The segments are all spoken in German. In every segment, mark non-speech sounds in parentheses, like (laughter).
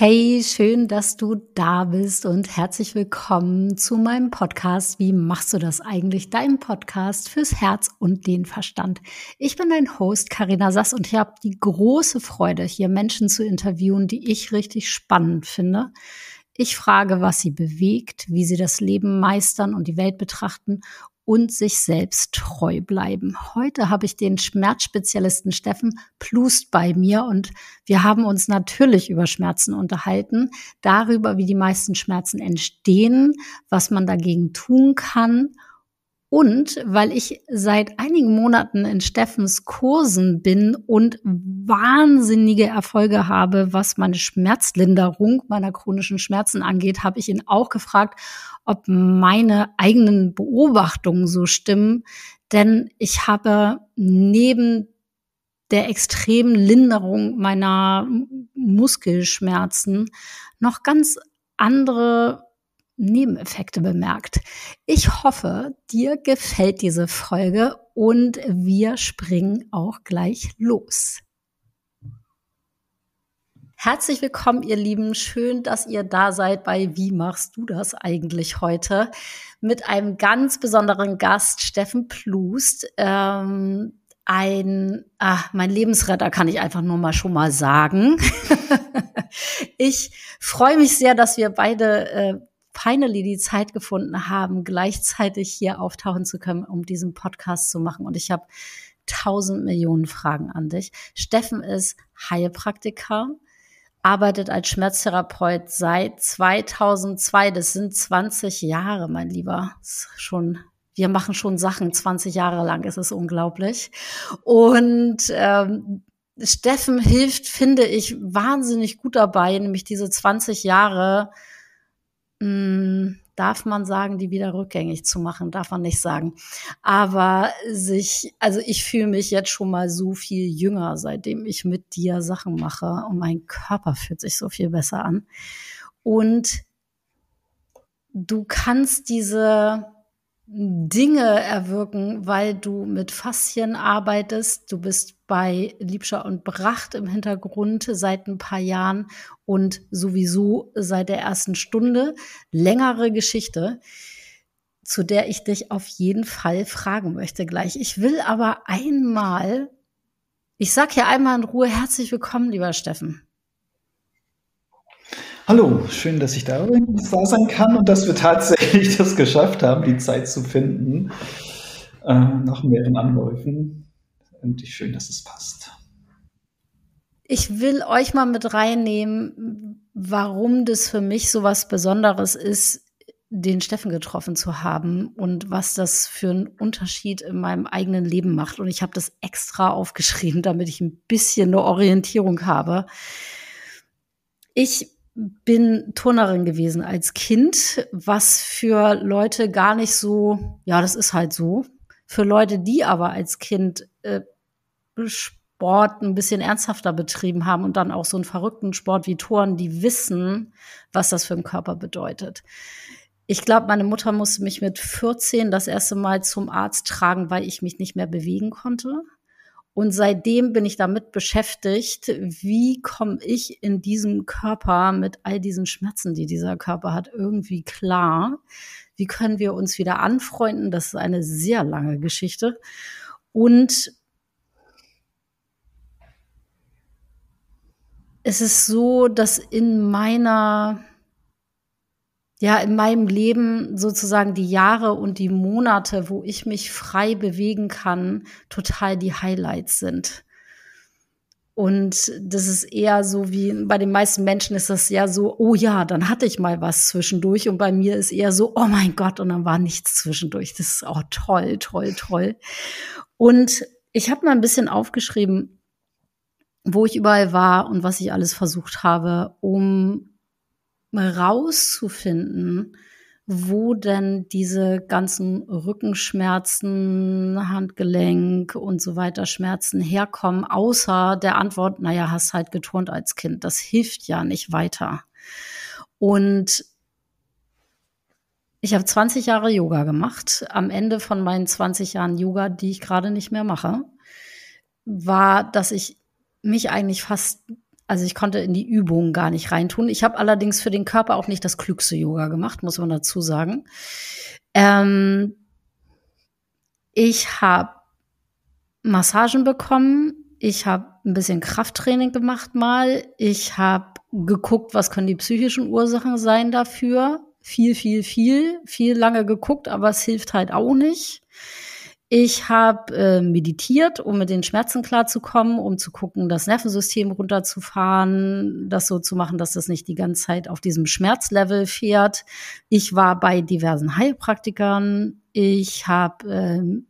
Hey, schön, dass du da bist und herzlich willkommen zu meinem Podcast. Wie machst du das eigentlich? Dein Podcast fürs Herz und den Verstand. Ich bin dein Host Karina Sass und ich habe die große Freude, hier Menschen zu interviewen, die ich richtig spannend finde. Ich frage, was sie bewegt, wie sie das Leben meistern und die Welt betrachten und sich selbst treu bleiben. Heute habe ich den Schmerzspezialisten Steffen Plust bei mir und wir haben uns natürlich über Schmerzen unterhalten, darüber, wie die meisten Schmerzen entstehen, was man dagegen tun kann und weil ich seit einigen Monaten in Steffens Kursen bin und wahnsinnige Erfolge habe, was meine Schmerzlinderung meiner chronischen Schmerzen angeht, habe ich ihn auch gefragt, ob meine eigenen Beobachtungen so stimmen. Denn ich habe neben der extremen Linderung meiner Muskelschmerzen noch ganz andere Nebeneffekte bemerkt. Ich hoffe, dir gefällt diese Folge und wir springen auch gleich los. Herzlich willkommen, ihr Lieben. Schön, dass ihr da seid bei Wie machst du das eigentlich heute? Mit einem ganz besonderen Gast, Steffen Plust. Ähm, ein, ach, mein Lebensretter kann ich einfach nur mal schon mal sagen. (laughs) ich freue mich sehr, dass wir beide äh, finally die Zeit gefunden haben, gleichzeitig hier auftauchen zu können, um diesen Podcast zu machen. Und ich habe tausend Millionen Fragen an dich. Steffen ist Heilpraktiker, arbeitet als Schmerztherapeut seit 2002. Das sind 20 Jahre, mein Lieber. schon wir machen schon Sachen 20 Jahre lang, ist es unglaublich. Und ähm, Steffen hilft, finde ich, wahnsinnig gut dabei, nämlich diese 20 Jahre mh, hm, darf man sagen, die wieder rückgängig zu machen, darf man nicht sagen. Aber sich, also ich fühle mich jetzt schon mal so viel jünger, seitdem ich mit dir Sachen mache und mein Körper fühlt sich so viel besser an. Und du kannst diese Dinge erwirken, weil du mit Faszien arbeitest. Du bist bei Liebscher und Bracht im Hintergrund seit ein paar Jahren und sowieso seit der ersten Stunde. Längere Geschichte, zu der ich dich auf jeden Fall fragen möchte gleich. Ich will aber einmal, ich sag hier einmal in Ruhe herzlich willkommen, lieber Steffen. Hallo, schön, dass ich da, sein kann und dass wir tatsächlich (laughs) das geschafft haben, die Zeit zu finden äh, nach mehreren Anläufen. Und schön, dass es passt. Ich will euch mal mit reinnehmen, warum das für mich so was Besonderes ist, den Steffen getroffen zu haben und was das für einen Unterschied in meinem eigenen Leben macht. Und ich habe das extra aufgeschrieben, damit ich ein bisschen eine Orientierung habe. Ich bin Turnerin gewesen als Kind, was für Leute gar nicht so, ja, das ist halt so. Für Leute, die aber als Kind äh, Sport ein bisschen ernsthafter betrieben haben und dann auch so einen verrückten Sport wie Turnen, die wissen, was das für den Körper bedeutet. Ich glaube, meine Mutter musste mich mit 14 das erste Mal zum Arzt tragen, weil ich mich nicht mehr bewegen konnte. Und seitdem bin ich damit beschäftigt, wie komme ich in diesem Körper mit all diesen Schmerzen, die dieser Körper hat, irgendwie klar? Wie können wir uns wieder anfreunden? Das ist eine sehr lange Geschichte. Und es ist so, dass in meiner ja in meinem Leben sozusagen die Jahre und die Monate, wo ich mich frei bewegen kann, total die Highlights sind. Und das ist eher so wie bei den meisten Menschen ist das ja so, oh ja, dann hatte ich mal was zwischendurch. Und bei mir ist eher so, oh mein Gott, und dann war nichts zwischendurch. Das ist auch toll, toll, toll. Und ich habe mal ein bisschen aufgeschrieben, wo ich überall war und was ich alles versucht habe, um rauszufinden, wo denn diese ganzen Rückenschmerzen, Handgelenk und so weiter Schmerzen herkommen, außer der Antwort, naja, hast halt geturnt als Kind. Das hilft ja nicht weiter. Und ich habe 20 Jahre Yoga gemacht. Am Ende von meinen 20 Jahren Yoga, die ich gerade nicht mehr mache, war, dass ich mich eigentlich fast Also ich konnte in die Übungen gar nicht reintun. Ich habe allerdings für den Körper auch nicht das klügste Yoga gemacht, muss man dazu sagen. Ähm, ich habe Massagen bekommen. Ich habe ein bisschen Krafttraining gemacht mal. Ich habe geguckt, was können die psychischen Ursachen sein dafür. Viel, viel, viel, viel lange geguckt, aber es hilft halt auch nicht. Ich habe äh, meditiert, um mit den Schmerzen klarzukommen, um zu gucken, das Nervensystem runterzufahren, das so zu machen, dass das nicht die ganze Zeit auf diesem Schmerzlevel fährt. Ich war bei diversen Heilpraktikern. Ich habe ähm,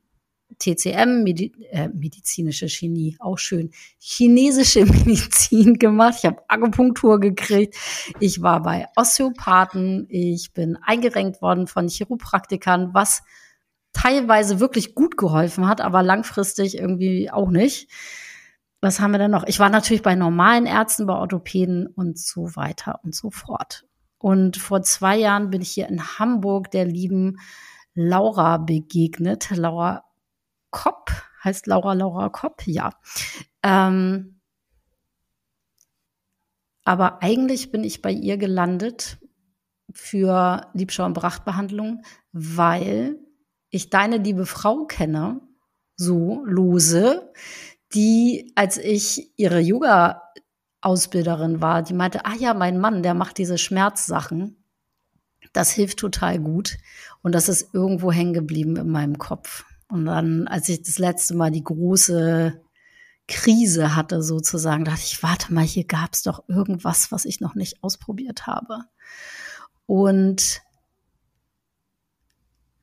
TCM, Medi äh, medizinische Chemie, auch schön, chinesische (laughs) Medizin gemacht. Ich habe Akupunktur gekriegt. Ich war bei Osteopathen. Ich bin eingerenkt worden von Chiropraktikern, was teilweise wirklich gut geholfen hat, aber langfristig irgendwie auch nicht. Was haben wir denn noch? Ich war natürlich bei normalen Ärzten, bei Orthopäden und so weiter und so fort. Und vor zwei Jahren bin ich hier in Hamburg der lieben Laura begegnet. Laura Kopp heißt Laura Laura Kopp, ja. Ähm, aber eigentlich bin ich bei ihr gelandet für Liebschau- und Brachtbehandlung, weil ich deine liebe Frau kenne, so lose, die, als ich ihre Yoga-Ausbilderin war, die meinte, ah ja, mein Mann, der macht diese Schmerzsachen. Das hilft total gut. Und das ist irgendwo hängen geblieben in meinem Kopf. Und dann, als ich das letzte Mal die große Krise hatte, sozusagen, dachte ich, warte mal, hier gab es doch irgendwas, was ich noch nicht ausprobiert habe. Und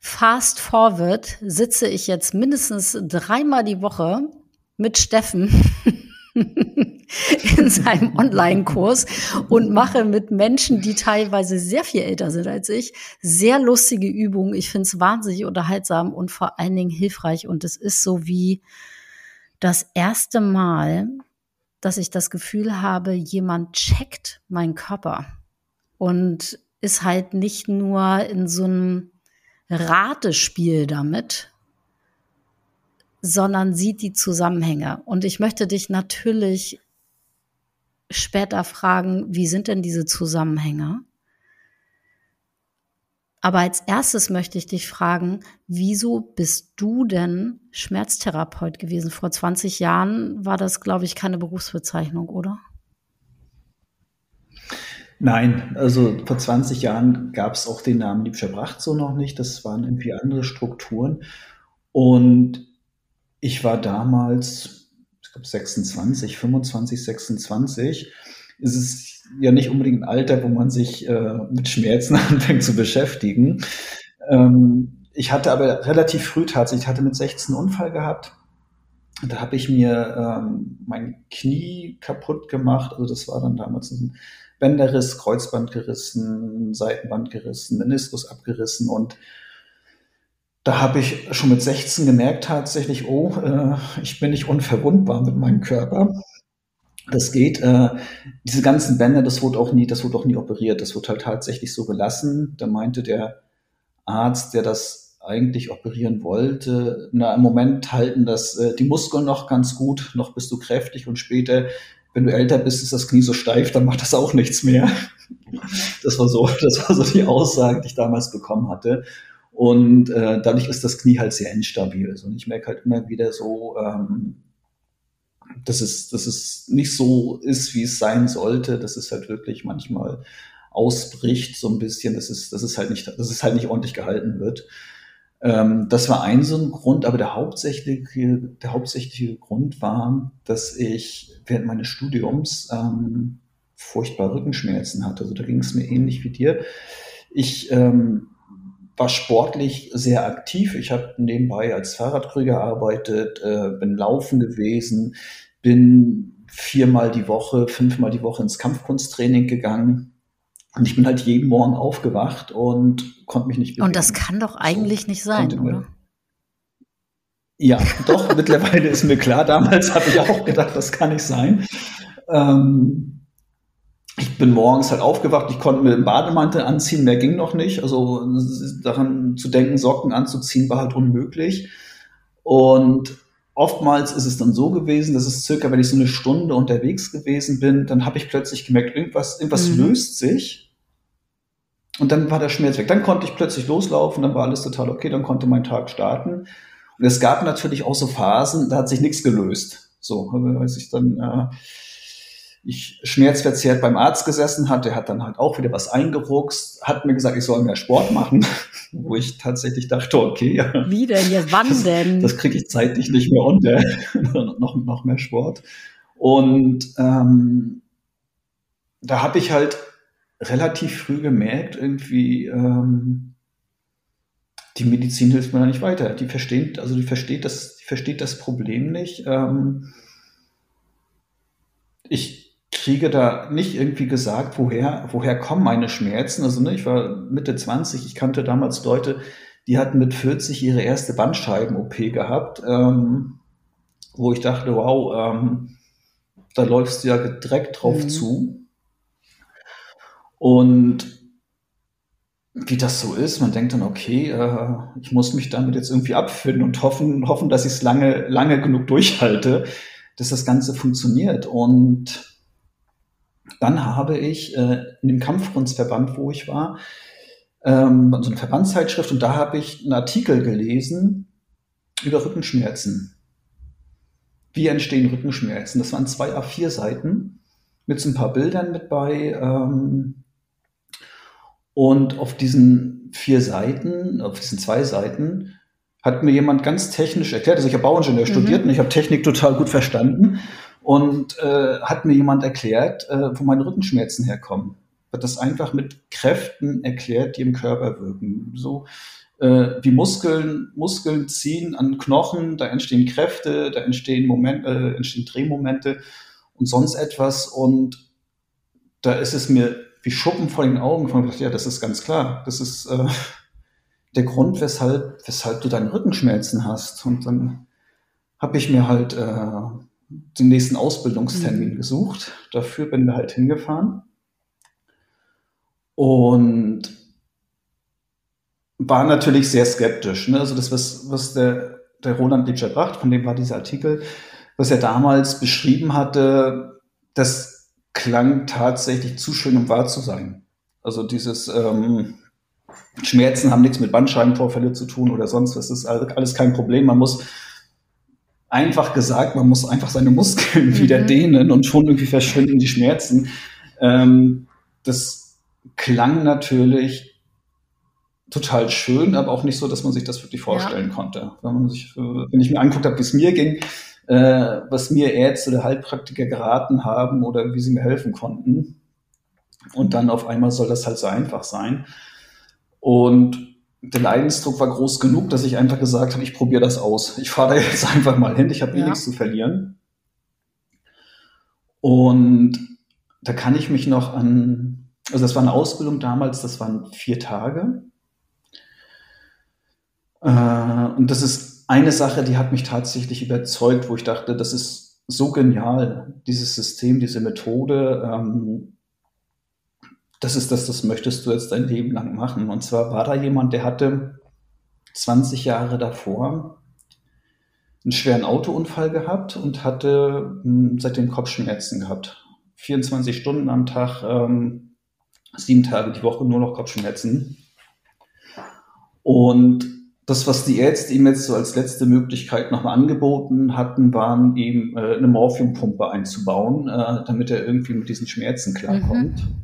Fast forward sitze ich jetzt mindestens dreimal die Woche mit Steffen (laughs) in seinem Online-Kurs und mache mit Menschen, die teilweise sehr viel älter sind als ich, sehr lustige Übungen. Ich finde es wahnsinnig unterhaltsam und vor allen Dingen hilfreich. Und es ist so wie das erste Mal, dass ich das Gefühl habe, jemand checkt meinen Körper und ist halt nicht nur in so einem Ratespiel damit, sondern sieht die Zusammenhänge. Und ich möchte dich natürlich später fragen, wie sind denn diese Zusammenhänge? Aber als erstes möchte ich dich fragen, wieso bist du denn Schmerztherapeut gewesen? Vor 20 Jahren war das, glaube ich, keine Berufsbezeichnung, oder? Nein, also vor 20 Jahren gab es auch den Namen Liebscher Bracht so noch nicht. Das waren irgendwie andere Strukturen. Und ich war damals, ich glaube 26, 25, 26. Es ist ja nicht unbedingt ein Alter, wo man sich äh, mit Schmerzen (laughs) anfängt zu beschäftigen. Ähm, ich hatte aber relativ früh tatsächlich, ich hatte mit 16 einen Unfall gehabt. Da habe ich mir ähm, mein Knie kaputt gemacht. Also das war dann damals ein Bänderriss, Kreuzband gerissen, Seitenband gerissen, Meniskus abgerissen und da habe ich schon mit 16 gemerkt tatsächlich, oh, äh, ich bin nicht unverwundbar mit meinem Körper. Das geht. Äh, diese ganzen Bänder, das wurde auch nie, das wurde auch nie operiert. Das wurde halt tatsächlich so gelassen. Da meinte der Arzt, der das eigentlich operieren wollte, na, im Moment halten das äh, die Muskeln noch ganz gut, noch bist du kräftig und später wenn du älter bist, ist das Knie so steif, dann macht das auch nichts mehr. Das war so, (laughs) das war so die Aussage, die ich damals bekommen hatte. Und äh, dadurch ist das Knie halt sehr instabil. Also, ich merke halt immer wieder so, ähm, dass, es, dass es nicht so ist, wie es sein sollte, dass es halt wirklich manchmal ausbricht, so ein bisschen, dass es, dass es halt nicht, dass es halt nicht ordentlich gehalten wird. Ähm, das war ein so ein Grund, aber der hauptsächliche, der hauptsächliche Grund war, dass ich während meines Studiums ähm, furchtbar Rückenschmerzen hatte. Also da ging es mir ähnlich wie dir. Ich ähm, war sportlich sehr aktiv. Ich habe nebenbei als Fahrradkrüger gearbeitet, äh, bin laufen gewesen, bin viermal die Woche, fünfmal die Woche ins Kampfkunsttraining gegangen und ich bin halt jeden Morgen aufgewacht und konnte mich nicht bewegen. Und das kann doch eigentlich so, nicht sein, oder? Ja, doch, (laughs) mittlerweile ist mir klar, damals habe ich auch gedacht, das kann nicht sein. Ähm, ich bin morgens halt aufgewacht, ich konnte mir den Bademantel anziehen, mehr ging noch nicht. Also daran zu denken, Socken anzuziehen, war halt unmöglich. Und oftmals ist es dann so gewesen, dass es circa, wenn ich so eine Stunde unterwegs gewesen bin, dann habe ich plötzlich gemerkt, irgendwas, irgendwas mhm. löst sich. Und dann war der Schmerz weg. Dann konnte ich plötzlich loslaufen, dann war alles total okay, dann konnte mein Tag starten. Und es gab natürlich auch so Phasen, da hat sich nichts gelöst. So, als ich dann äh, ich schmerzverzerrt beim Arzt gesessen hat, der hat dann halt auch wieder was eingeruckst, hat mir gesagt, ich soll mehr Sport machen, (laughs) wo ich tatsächlich dachte, okay, ja, wie denn jetzt, wann das, denn? Das kriege ich zeitlich nicht mehr unter, (laughs) noch noch mehr Sport. Und ähm, da habe ich halt relativ früh gemerkt, irgendwie ähm, die Medizin hilft mir da nicht weiter. Die versteht, also die versteht das, die versteht das Problem nicht. Ähm, ich kriege da nicht irgendwie gesagt, woher, woher kommen meine Schmerzen. Also ne, ich war Mitte 20, ich kannte damals Leute, die hatten mit 40 ihre erste Bandscheiben-OP gehabt, ähm, wo ich dachte, wow, ähm, da läufst du ja direkt drauf mhm. zu. Und wie das so ist, man denkt dann, okay, äh, ich muss mich damit jetzt irgendwie abfinden und hoffen, hoffen, dass ich es lange, lange genug durchhalte, dass das Ganze funktioniert. Und dann habe ich äh, in dem Kampfkunstverband, wo ich war, ähm, so eine Verbandszeitschrift und da habe ich einen Artikel gelesen über Rückenschmerzen. Wie entstehen Rückenschmerzen? Das waren zwei A4 Seiten mit so ein paar Bildern mit bei. Ähm, und auf diesen vier Seiten, auf diesen zwei Seiten, hat mir jemand ganz technisch erklärt, also ich habe Bauingenieur mhm. studiert und ich habe Technik total gut verstanden und äh, hat mir jemand erklärt, äh, wo meine Rückenschmerzen herkommen. Hat das einfach mit Kräften erklärt, die im Körper wirken. So äh, wie Muskeln, Muskeln ziehen an Knochen, da entstehen Kräfte, da entstehen, Moment, äh, entstehen Drehmomente und sonst etwas. Und da ist es mir wie Schuppen vor den Augen von, ja, das ist ganz klar. Das ist äh, der Grund, weshalb, weshalb du deine Rückenschmerzen hast. Und dann habe ich mir halt äh, den nächsten Ausbildungstermin mhm. gesucht. Dafür bin wir halt hingefahren. Und war natürlich sehr skeptisch. Ne? Also das, was, was der, der Roland Litscher bracht, von dem war dieser Artikel, was er damals beschrieben hatte, das klang tatsächlich zu schön, um wahr zu sein. Also dieses ähm, Schmerzen haben nichts mit Bandscheibenvorfälle zu tun oder sonst was. Das ist alles kein Problem. Man muss einfach gesagt, man muss einfach seine Muskeln (laughs) mhm. wieder dehnen und schon irgendwie verschwinden die Schmerzen. Ähm, das klang natürlich total schön, aber auch nicht so, dass man sich das wirklich vorstellen ja. konnte. Wenn, man sich, wenn ich mir anguckt habe, wie es mir ging, äh, was mir Ärzte oder Heilpraktiker geraten haben oder wie sie mir helfen konnten. Und dann auf einmal soll das halt so einfach sein. Und der Leidensdruck war groß genug, dass ich einfach gesagt habe, ich probiere das aus. Ich fahre da jetzt (laughs) einfach mal hin, ich habe eh ja. nichts zu verlieren. Und da kann ich mich noch an, also das war eine Ausbildung damals, das waren vier Tage. Äh, und das ist eine Sache, die hat mich tatsächlich überzeugt, wo ich dachte, das ist so genial, dieses System, diese Methode. Ähm, das ist das, das möchtest du jetzt dein Leben lang machen. Und zwar war da jemand, der hatte 20 Jahre davor einen schweren Autounfall gehabt und hatte hm, seitdem Kopfschmerzen gehabt. 24 Stunden am Tag, ähm, sieben Tage die Woche nur noch Kopfschmerzen. Und das, was die Ärzte ihm jetzt so als letzte Möglichkeit nochmal angeboten hatten, waren ihm äh, eine Morphiumpumpe einzubauen, äh, damit er irgendwie mit diesen Schmerzen klarkommt. Mhm.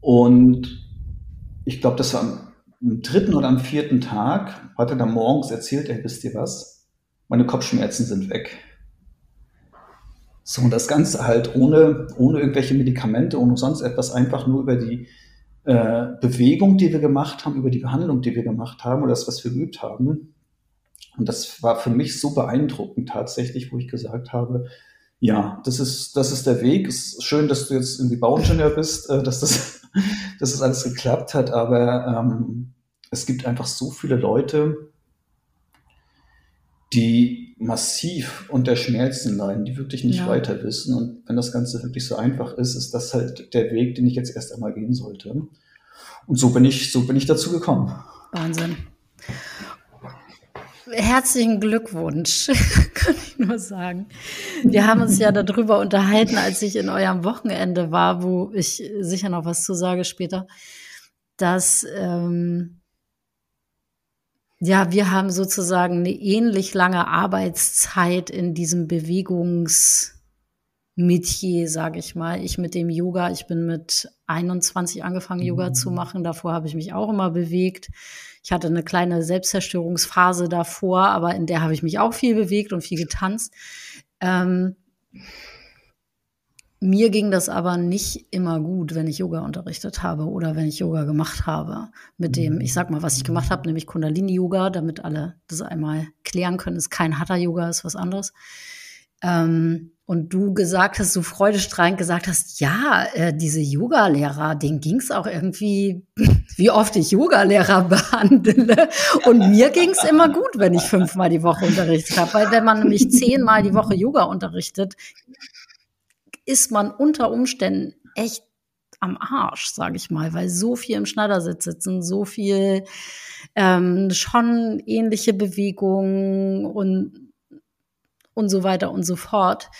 Und ich glaube, das war am, am, dritten oder am vierten Tag, hat er dann morgens erzählt, ey, wisst ihr was? Meine Kopfschmerzen sind weg. So, und das Ganze halt ohne, ohne irgendwelche Medikamente, ohne sonst etwas, einfach nur über die äh, Bewegung, die wir gemacht haben, über die Behandlung, die wir gemacht haben oder das, was wir geübt haben. Und das war für mich so beeindruckend tatsächlich, wo ich gesagt habe, ja, das ist, das ist der Weg. Es ist schön, dass du jetzt irgendwie Bauingenieur bist, äh, dass das, (laughs) dass das alles geklappt hat, aber ähm, es gibt einfach so viele Leute, die massiv unter Schmerzen leiden, die wirklich nicht ja. weiter wissen. Und wenn das Ganze wirklich so einfach ist, ist das halt der Weg, den ich jetzt erst einmal gehen sollte. Und so bin ich, so bin ich dazu gekommen. Wahnsinn. herzlichen Glückwunsch, (laughs) kann ich nur sagen. Wir haben uns ja darüber unterhalten, als ich in eurem Wochenende war, wo ich sicher noch was zu sage später, dass ähm, ja, wir haben sozusagen eine ähnlich lange Arbeitszeit in diesem Bewegungs- Metier, sage ich mal. Ich mit dem Yoga, ich bin mit 21 angefangen, Yoga zu mhm. machen. Davor habe ich mich auch immer bewegt. Ich hatte eine kleine Selbstzerstörungsphase davor, aber in der habe ich mich auch viel bewegt und viel getanzt. Ähm, mir ging das aber nicht immer gut, wenn ich Yoga unterrichtet habe oder wenn ich Yoga gemacht habe. Mit dem, ich sag mal, was ich gemacht habe, nämlich Kundalini-Yoga, damit alle das einmal klären können, ist kein Hatha-Yoga, ist was anderes. Ähm, und du gesagt hast, so freudestrahlend gesagt hast, ja, äh, diese Yoga-Lehrer, denen ging's auch irgendwie, (laughs) wie oft ich Yoga-Lehrer (laughs) behandle. Und mir ging's immer gut, wenn ich fünfmal die Woche unterrichtet habe. Weil wenn man nämlich zehnmal die Woche Yoga unterrichtet, ist man unter Umständen echt am Arsch, sage ich mal, weil so viel im Schneidersitz sitzen, so viel ähm, schon ähnliche Bewegungen und und so weiter und so fort.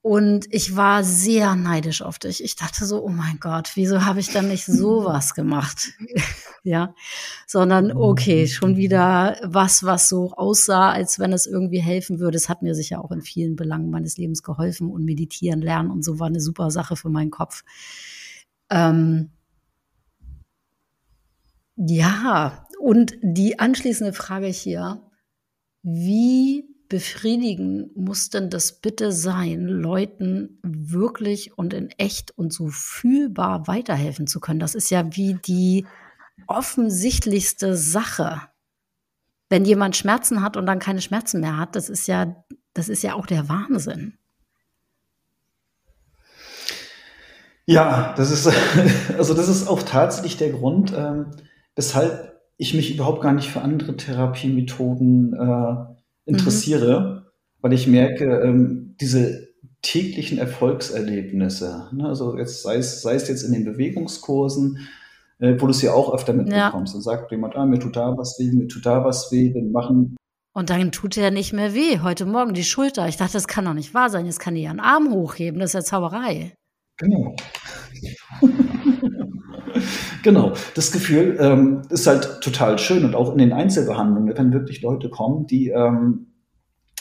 Und ich war sehr neidisch auf dich. Ich dachte so, oh mein Gott, wieso habe ich dann nicht sowas gemacht? (laughs) ja, sondern okay, schon wieder was, was so aussah, als wenn es irgendwie helfen würde. Es hat mir sicher auch in vielen Belangen meines Lebens geholfen und meditieren lernen und so war eine super Sache für meinen Kopf. Ähm, ja, und die anschließende Frage hier, wie befriedigen muss denn das bitte sein, Leuten wirklich und in echt und so fühlbar weiterhelfen zu können? Das ist ja wie die offensichtlichste Sache. Wenn jemand Schmerzen hat und dann keine Schmerzen mehr hat, das ist ja, das ist ja auch der Wahnsinn. Ja, das ist, (laughs) also das ist auch tatsächlich der Grund, ähm, weshalb ich mich überhaupt gar nicht für andere Therapiemethoden äh, interessiere, mhm. weil ich merke, ähm, diese täglichen Erfolgserlebnisse, ne, also jetzt sei es, sei es jetzt in den Bewegungskursen, äh, wo du es ja auch öfter mitbekommst. Ja. Dann sagt jemand, ah, mir tut da was weh, mir tut da was weh, wir machen. Und dann tut er nicht mehr weh. Heute Morgen die Schulter. Ich dachte, das kann doch nicht wahr sein. Jetzt kann die ihren Arm hochheben. Das ist ja Zauberei. Genau. (laughs) genau. Das Gefühl ähm, ist halt total schön und auch in den Einzelbehandlungen, wenn wirklich Leute kommen, die ähm,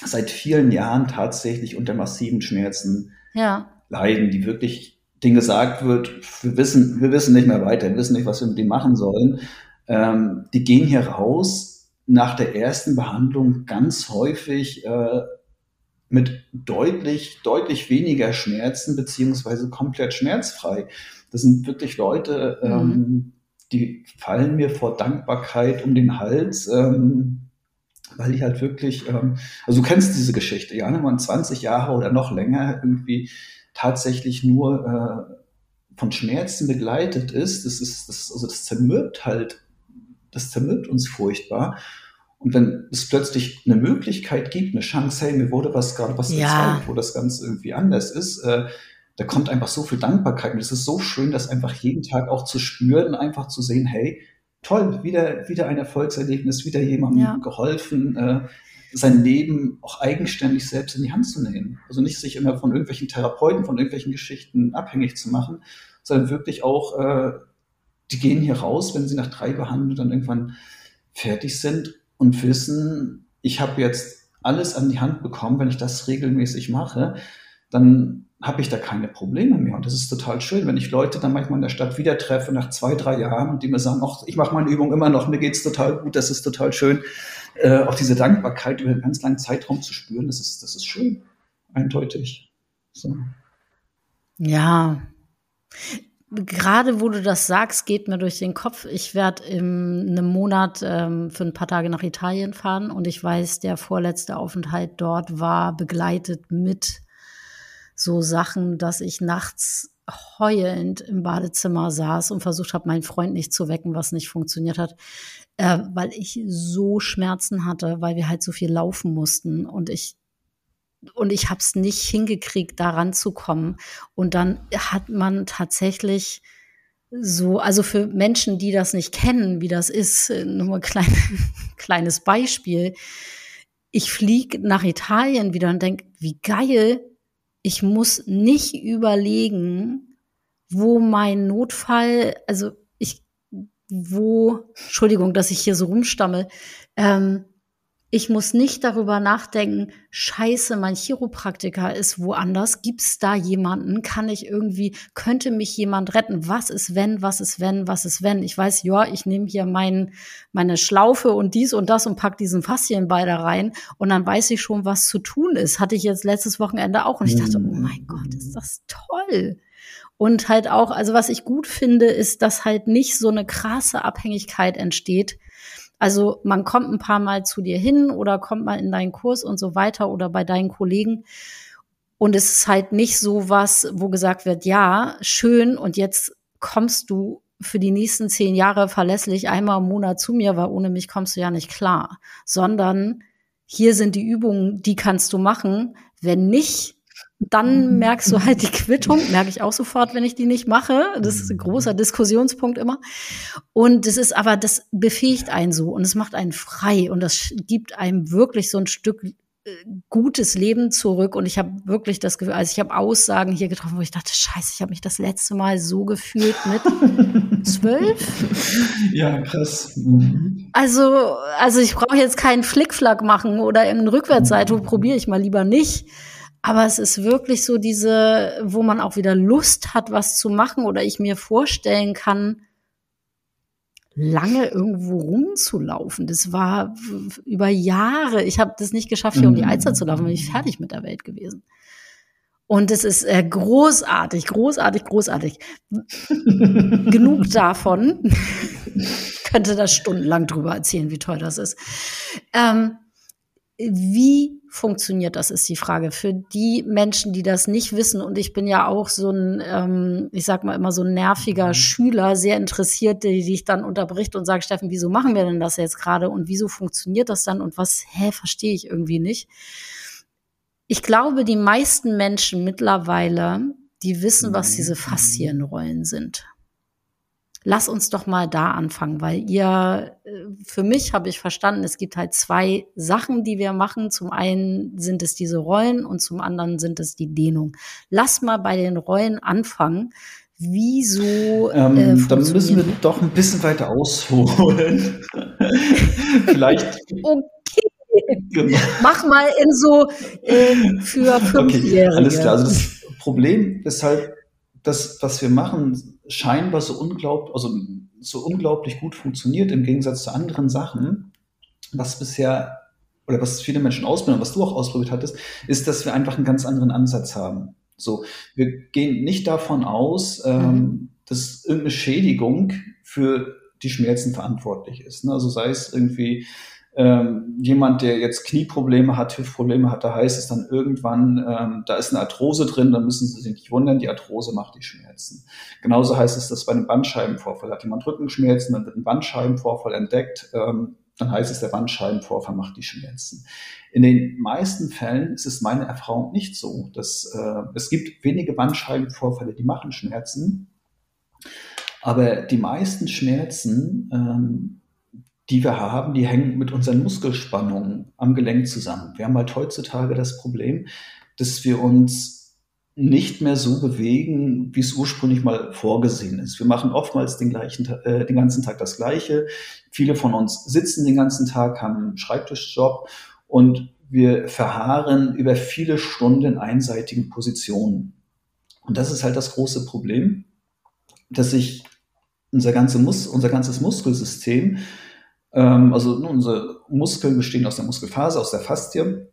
seit vielen Jahren tatsächlich unter massiven Schmerzen ja. leiden, die wirklich denen gesagt wird, wir wissen, wir wissen nicht mehr weiter, wir wissen nicht, was wir mit denen machen sollen. Ähm, die gehen hier raus nach der ersten Behandlung ganz häufig äh, mit deutlich, deutlich weniger Schmerzen beziehungsweise komplett schmerzfrei. Das sind wirklich Leute, mhm. ähm, die fallen mir vor Dankbarkeit um den Hals, ähm, weil ich halt wirklich, ähm, also du kennst diese Geschichte, ja, wenn man 20 Jahre oder noch länger irgendwie tatsächlich nur äh, von Schmerzen begleitet ist, das ist, das, also das zermürbt halt, das zermürbt uns furchtbar. Und wenn es plötzlich eine Möglichkeit gibt, eine Chance, hey, mir wurde was gerade was ja. gezeigt, wo das Ganze irgendwie anders ist, äh, da kommt einfach so viel Dankbarkeit. Und es ist so schön, das einfach jeden Tag auch zu spüren, einfach zu sehen, hey, toll, wieder, wieder ein Erfolgserlebnis, wieder jemandem ja. geholfen, äh, sein Leben auch eigenständig selbst in die Hand zu nehmen. Also nicht sich immer von irgendwelchen Therapeuten, von irgendwelchen Geschichten abhängig zu machen, sondern wirklich auch, äh, die gehen hier raus, wenn sie nach drei Behandlungen dann irgendwann fertig sind und wissen, ich habe jetzt alles an die Hand bekommen, wenn ich das regelmäßig mache, dann habe ich da keine Probleme mehr. Und das ist total schön, wenn ich Leute dann manchmal in der Stadt wieder treffe nach zwei, drei Jahren und die mir sagen, ach, ich mache meine Übung immer noch, mir geht's total gut, das ist total schön. Äh, auch diese Dankbarkeit über einen ganz langen Zeitraum zu spüren, das ist, das ist schön, eindeutig. So. Ja. Gerade wo du das sagst, geht mir durch den Kopf. Ich werde in einem Monat ähm, für ein paar Tage nach Italien fahren und ich weiß, der vorletzte Aufenthalt dort war begleitet mit so Sachen, dass ich nachts heulend im Badezimmer saß und versucht habe, meinen Freund nicht zu wecken, was nicht funktioniert hat, äh, weil ich so Schmerzen hatte, weil wir halt so viel laufen mussten und ich und ich habe es nicht hingekriegt, da ranzukommen. Und dann hat man tatsächlich so, also für Menschen, die das nicht kennen, wie das ist, äh, nur ein klein, (laughs) kleines Beispiel. Ich fliege nach Italien wieder und denke, wie geil, ich muss nicht überlegen, wo mein Notfall, also ich, wo, Entschuldigung, dass ich hier so rumstamme, ähm, ich muss nicht darüber nachdenken, scheiße, mein Chiropraktiker ist woanders. Gibt's da jemanden? Kann ich irgendwie, könnte mich jemand retten? Was ist wenn, was ist wenn, was ist wenn? Ich weiß, ja, ich nehme hier mein, meine Schlaufe und dies und das und pack diesen Faszienball da rein und dann weiß ich schon, was zu tun ist. Hatte ich jetzt letztes Wochenende auch und ich dachte, oh mein Gott, ist das toll. Und halt auch, also was ich gut finde, ist, dass halt nicht so eine krasse Abhängigkeit entsteht, also man kommt ein paar Mal zu dir hin oder kommt mal in deinen Kurs und so weiter oder bei deinen Kollegen. Und es ist halt nicht so was, wo gesagt wird, ja, schön und jetzt kommst du für die nächsten zehn Jahre verlässlich einmal im Monat zu mir, weil ohne mich kommst du ja nicht klar. Sondern hier sind die Übungen, die kannst du machen. Wenn nicht, dann merkst du halt die Quittung, merke ich auch sofort, wenn ich die nicht mache. Das ist ein großer Diskussionspunkt immer. Und das ist aber, das befähigt einen so und es macht einen frei und das gibt einem wirklich so ein Stück äh, gutes Leben zurück und ich habe wirklich das Gefühl, also ich habe Aussagen hier getroffen, wo ich dachte, scheiße, ich habe mich das letzte Mal so gefühlt mit (laughs) zwölf. Ja, krass. Also, also ich brauche jetzt keinen Flickflack machen oder irgendeine Rückwärtsseite, probiere ich mal lieber nicht. Aber es ist wirklich so diese, wo man auch wieder Lust hat, was zu machen oder ich mir vorstellen kann, lange irgendwo rumzulaufen. Das war über Jahre. Ich habe das nicht geschafft, hier um die mhm. Alster zu laufen, bin ich fertig mit der Welt gewesen. Und es ist äh, großartig, großartig, großartig. (laughs) Genug davon. (laughs) könnte das stundenlang drüber erzählen, wie toll das ist. Ähm, wie funktioniert das, ist die Frage. Für die Menschen, die das nicht wissen, und ich bin ja auch so ein, ähm, ich sag mal immer so ein nerviger mhm. Schüler, sehr interessiert, die dich dann unterbricht und sagt, Steffen, wieso machen wir denn das jetzt gerade und wieso funktioniert das dann und was, hä, verstehe ich irgendwie nicht. Ich glaube, die meisten Menschen mittlerweile, die wissen, was diese mhm. Faszienrollen sind lass uns doch mal da anfangen, weil ihr, äh, für mich habe ich verstanden, es gibt halt zwei Sachen, die wir machen. Zum einen sind es diese Rollen und zum anderen sind es die Dehnung. Lass mal bei den Rollen anfangen. Wieso? Ähm, äh, dann müssen wir doch ein bisschen weiter ausholen. (laughs) Vielleicht. Okay. Genau. Mach mal in so äh, für Fünfjährige. Okay, alles klar. Also das Problem ist halt, das, was wir machen, scheinbar so unglaublich, also so unglaublich gut funktioniert im Gegensatz zu anderen Sachen, was bisher oder was viele Menschen ausprobieren, was du auch ausprobiert hattest, ist, dass wir einfach einen ganz anderen Ansatz haben. So, wir gehen nicht davon aus, ähm, mhm. dass irgendeine Schädigung für die Schmerzen verantwortlich ist. Ne? Also sei es irgendwie ähm, jemand, der jetzt Knieprobleme hat, Hüftprobleme hat, da heißt es dann irgendwann, ähm, da ist eine Arthrose drin, dann müssen Sie sich nicht wundern, die Arthrose macht die Schmerzen. Genauso heißt es, dass bei einem Bandscheibenvorfall hat jemand Rückenschmerzen, dann wird ein Bandscheibenvorfall entdeckt, ähm, dann heißt es, der Bandscheibenvorfall macht die Schmerzen. In den meisten Fällen ist es meine Erfahrung nicht so. Dass, äh, es gibt wenige Bandscheibenvorfälle, die machen Schmerzen, aber die meisten Schmerzen ähm, die wir haben, die hängen mit unseren Muskelspannungen am Gelenk zusammen. Wir haben halt heutzutage das Problem, dass wir uns nicht mehr so bewegen, wie es ursprünglich mal vorgesehen ist. Wir machen oftmals den, gleichen, äh, den ganzen Tag das Gleiche. Viele von uns sitzen den ganzen Tag, haben einen Schreibtischjob und wir verharren über viele Stunden in einseitigen Positionen. Und das ist halt das große Problem, dass sich unser, ganze Mus unser ganzes Muskelsystem ähm, also unsere Muskeln bestehen aus der Muskelphase, aus der Faszie.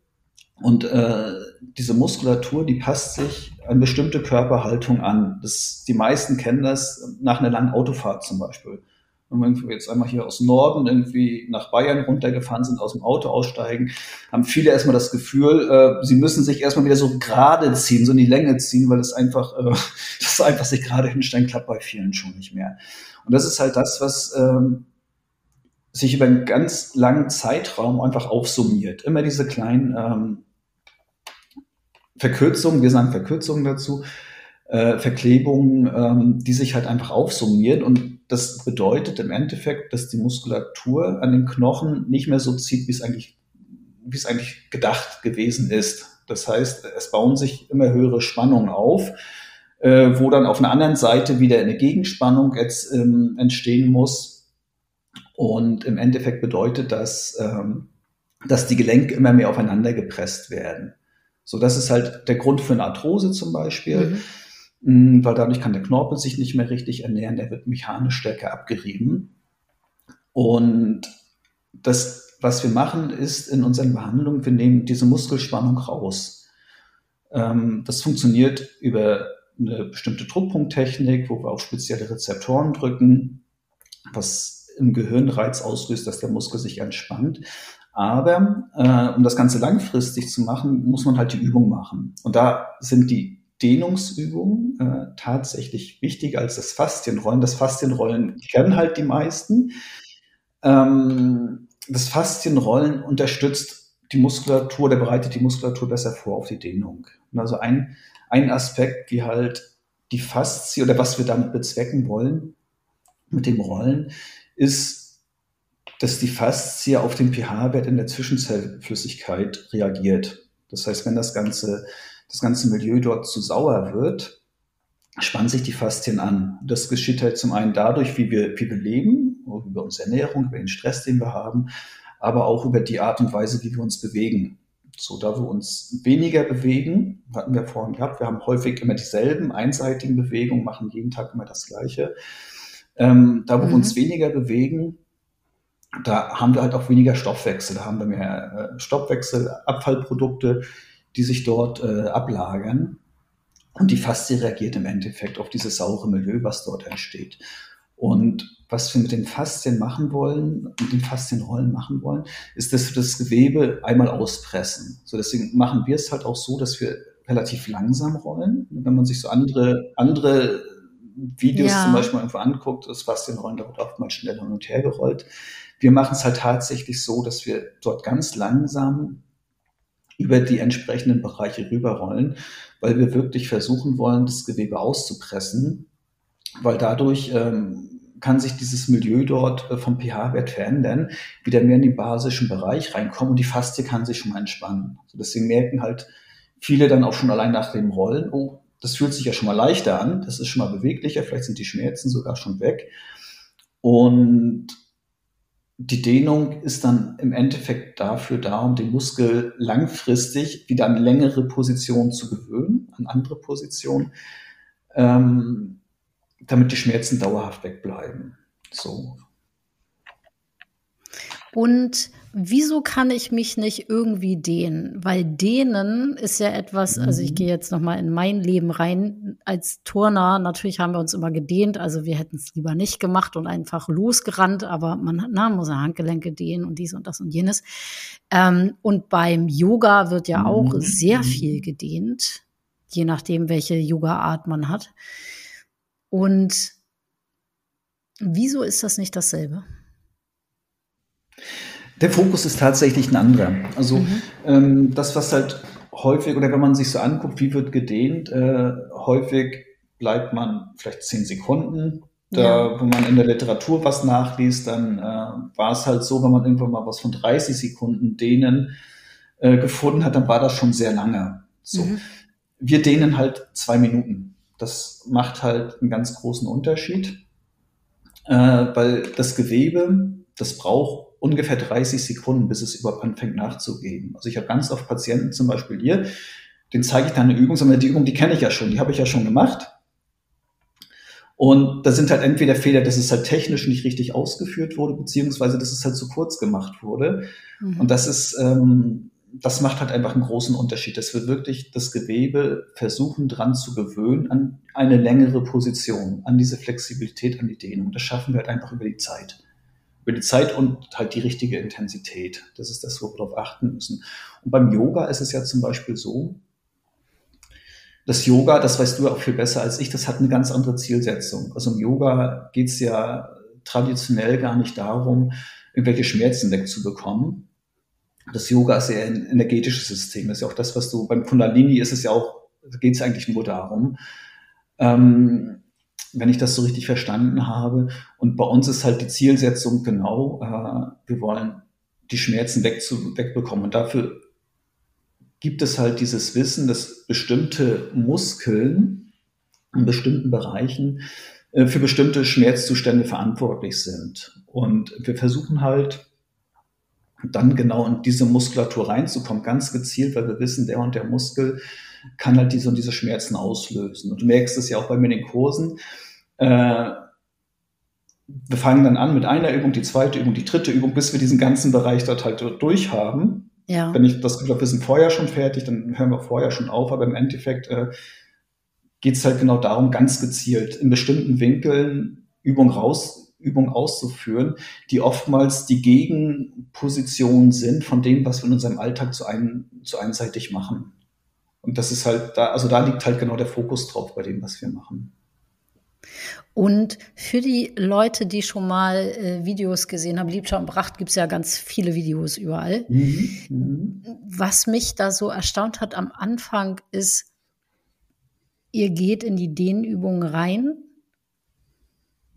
Und äh, diese Muskulatur, die passt sich an bestimmte Körperhaltung an. Das, die meisten kennen das nach einer langen Autofahrt zum Beispiel. Wenn wir jetzt einmal hier aus Norden irgendwie nach Bayern runtergefahren sind, aus dem Auto aussteigen, haben viele erstmal das Gefühl, äh, sie müssen sich erstmal wieder so gerade ziehen, so in die Länge ziehen, weil es einfach, äh, (laughs) das einfach sich gerade hinstellen klappt bei vielen schon nicht mehr. Und das ist halt das, was ähm, sich über einen ganz langen Zeitraum einfach aufsummiert. Immer diese kleinen ähm, Verkürzungen, wir sagen Verkürzungen dazu, äh, Verklebungen, ähm, die sich halt einfach aufsummieren. Und das bedeutet im Endeffekt, dass die Muskulatur an den Knochen nicht mehr so zieht, wie es eigentlich, wie es eigentlich gedacht gewesen ist. Das heißt, es bauen sich immer höhere Spannungen auf, äh, wo dann auf einer anderen Seite wieder eine Gegenspannung jetzt ähm, entstehen muss. Und im Endeffekt bedeutet das, ähm, dass die Gelenke immer mehr aufeinander gepresst werden. So, das ist halt der Grund für eine Arthrose zum Beispiel, mhm. Mm, weil dadurch kann der Knorpel sich nicht mehr richtig ernähren, der wird mechanisch stärker abgerieben. Und das, was wir machen, ist in unseren Behandlungen, wir nehmen diese Muskelspannung raus. Ähm, das funktioniert über eine bestimmte Druckpunkttechnik, wo wir auf spezielle Rezeptoren drücken, was im Gehirn Reiz auslöst, dass der Muskel sich entspannt. Aber äh, um das Ganze langfristig zu machen, muss man halt die Übung machen. Und da sind die Dehnungsübungen äh, tatsächlich wichtiger als das Faszienrollen. Das Faszienrollen kennen halt die meisten. Ähm, das Faszienrollen unterstützt die Muskulatur, der bereitet die Muskulatur besser vor auf die Dehnung. Und also ein, ein Aspekt, wie halt die Faszie oder was wir damit bezwecken wollen mit dem Rollen, ist dass die Faszie auf den pH-Wert in der Zwischenzellflüssigkeit reagiert. Das heißt, wenn das ganze, das ganze Milieu dort zu sauer wird, spannen sich die Faszien an. Das geschieht halt zum einen dadurch, wie wir, wie wir leben, über unsere Ernährung, über den Stress, den wir haben, aber auch über die Art und Weise, wie wir uns bewegen. So, da wir uns weniger bewegen, hatten wir vorhin gehabt, wir haben häufig immer dieselben einseitigen Bewegungen, machen jeden Tag immer das Gleiche. Ähm, da, wo mhm. wir uns weniger bewegen, da haben wir halt auch weniger Stoffwechsel, da haben wir mehr äh, Stoffwechsel, Abfallprodukte, die sich dort äh, ablagern. Und die Faszie reagiert im Endeffekt auf dieses saure Milieu, was dort entsteht. Und was wir mit den Faszien machen wollen, mit den Faszienrollen machen wollen, ist, dass wir das Gewebe einmal auspressen. So deswegen machen wir es halt auch so, dass wir relativ langsam rollen. Wenn man sich so andere, andere Videos ja. zum Beispiel irgendwo anguckt, das Faszienrollen, da wird oftmals schnell hin und her gerollt. Wir machen es halt tatsächlich so, dass wir dort ganz langsam über die entsprechenden Bereiche rüberrollen, weil wir wirklich versuchen wollen, das Gewebe auszupressen, weil dadurch ähm, kann sich dieses Milieu dort äh, vom pH-Wert verändern, wieder mehr in den basischen Bereich reinkommen und die Faszie kann sich schon mal entspannen. Also deswegen merken halt viele dann auch schon allein nach dem Rollen, oh, das fühlt sich ja schon mal leichter an, das ist schon mal beweglicher, vielleicht sind die Schmerzen sogar schon weg. Und die Dehnung ist dann im Endeffekt dafür da, um den Muskel langfristig wieder an längere Positionen zu gewöhnen, an andere Positionen, ähm, damit die Schmerzen dauerhaft wegbleiben. So. Und wieso kann ich mich nicht irgendwie dehnen? Weil dehnen ist ja etwas, also ich mhm. gehe jetzt noch mal in mein Leben rein. Als Turner, natürlich haben wir uns immer gedehnt, also wir hätten es lieber nicht gemacht und einfach losgerannt, aber man na, muss ja Handgelenke dehnen und dies und das und jenes. Ähm, und beim Yoga wird ja auch mhm. sehr viel gedehnt, je nachdem, welche Yoga-Art man hat. Und wieso ist das nicht dasselbe? Der Fokus ist tatsächlich ein anderer. Also mhm. ähm, das, was halt häufig, oder wenn man sich so anguckt, wie wird gedehnt, äh, häufig bleibt man vielleicht zehn Sekunden. Da, ja. wenn man in der Literatur was nachliest, dann äh, war es halt so, wenn man irgendwann mal was von 30 Sekunden dehnen äh, gefunden hat, dann war das schon sehr lange. So. Mhm. Wir dehnen halt zwei Minuten. Das macht halt einen ganz großen Unterschied, äh, weil das Gewebe, das braucht ungefähr 30 Sekunden, bis es überhaupt anfängt nachzugeben. Also ich habe ganz oft Patienten, zum Beispiel hier, den zeige ich dann eine Übung, sondern die Übung, die kenne ich ja schon, die habe ich ja schon gemacht. Und da sind halt entweder Fehler, dass es halt technisch nicht richtig ausgeführt wurde, beziehungsweise dass es halt zu kurz gemacht wurde. Mhm. Und das ist, ähm, das macht halt einfach einen großen Unterschied, dass wir wirklich das Gewebe versuchen dran zu gewöhnen an eine längere Position, an diese Flexibilität, an die Dehnung. Das schaffen wir halt einfach über die Zeit über die Zeit und halt die richtige Intensität. Das ist das, wo wir darauf achten müssen. Und beim Yoga ist es ja zum Beispiel so, das Yoga, das weißt du auch viel besser als ich, das hat eine ganz andere Zielsetzung. Also im Yoga geht es ja traditionell gar nicht darum, irgendwelche Schmerzen wegzubekommen. Das Yoga ist ja ein energetisches System. Das ist ja auch das, was du beim Kundalini ist es ja auch, geht es eigentlich nur darum, Ähm, wenn ich das so richtig verstanden habe. Und bei uns ist halt die Zielsetzung genau, äh, wir wollen die Schmerzen wegzu, wegbekommen. Und dafür gibt es halt dieses Wissen, dass bestimmte Muskeln in bestimmten Bereichen äh, für bestimmte Schmerzzustände verantwortlich sind. Und wir versuchen halt dann genau in diese Muskulatur reinzukommen, ganz gezielt, weil wir wissen, der und der Muskel kann halt diese und diese Schmerzen auslösen. Und du merkst es ja auch bei mir in den Kursen. Äh, wir fangen dann an mit einer Übung, die zweite Übung, die dritte Übung, bis wir diesen ganzen Bereich dort halt durch haben. Ja. Wenn ich das habe, wir sind vorher schon fertig, dann hören wir vorher schon auf. Aber im Endeffekt äh, geht es halt genau darum, ganz gezielt in bestimmten Winkeln Übung raus, Übung auszuführen, die oftmals die Gegenposition sind von dem, was wir in unserem Alltag zu, ein, zu einseitig machen. Und das ist halt da, also da liegt halt genau der Fokus drauf bei dem, was wir machen. Und für die Leute, die schon mal äh, Videos gesehen haben, Liebscher und Bracht gibt es ja ganz viele Videos überall. Mhm. Mhm. Was mich da so erstaunt hat am Anfang ist, ihr geht in die Dehnübungen rein.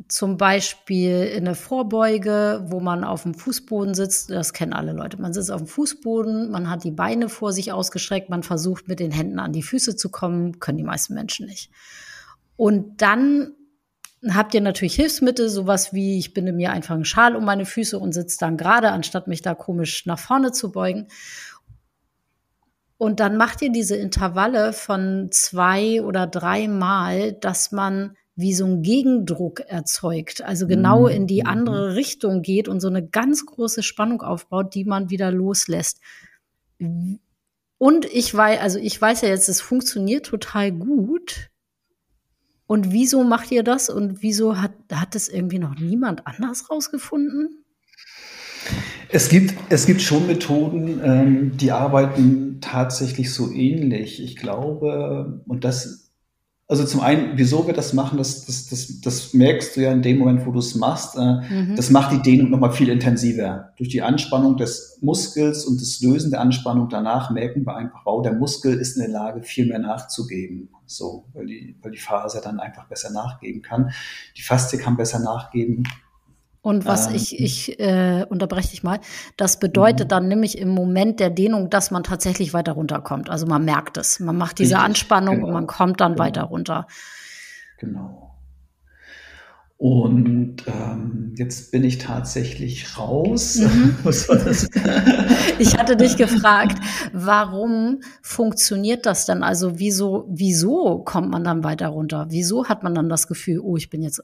Zum Beispiel in der Vorbeuge, wo man auf dem Fußboden sitzt. Das kennen alle Leute. Man sitzt auf dem Fußboden, man hat die Beine vor sich ausgestreckt, man versucht mit den Händen an die Füße zu kommen. Können die meisten Menschen nicht. Und dann habt ihr natürlich Hilfsmittel, sowas wie ich binde mir einfach einen Schal um meine Füße und sitze dann gerade, anstatt mich da komisch nach vorne zu beugen. Und dann macht ihr diese Intervalle von zwei oder drei Mal, dass man wie so einen Gegendruck erzeugt, also genau mhm. in die mhm. andere Richtung geht und so eine ganz große Spannung aufbaut, die man wieder loslässt. Und ich weiß, also ich weiß ja jetzt, es funktioniert total gut. Und wieso macht ihr das und wieso hat, hat das irgendwie noch niemand anders rausgefunden? Es gibt, es gibt schon Methoden, ähm, die arbeiten tatsächlich so ähnlich. Ich glaube, und das also zum einen, wieso wir das machen, das, das, das, das merkst du ja in dem Moment, wo du es machst. Äh, mhm. Das macht die Dehnung nochmal viel intensiver. Durch die Anspannung des Muskels und das Lösen der Anspannung danach merken wir einfach, wow, der Muskel ist in der Lage, viel mehr nachzugeben. So, weil die, weil die Faser dann einfach besser nachgeben kann. Die Faszie kann besser nachgeben. Und was ähm, ich, ich äh, unterbreche dich mal, das bedeutet mhm. dann nämlich im Moment der Dehnung, dass man tatsächlich weiter runterkommt. Also man merkt es. Man macht diese Richtig, Anspannung genau. und man kommt dann genau. weiter runter. Genau. Und ähm, jetzt bin ich tatsächlich raus. Mhm. (laughs) (laughs) ich hatte dich gefragt, warum funktioniert das denn? Also wieso, wieso kommt man dann weiter runter? Wieso hat man dann das Gefühl, oh, ich bin jetzt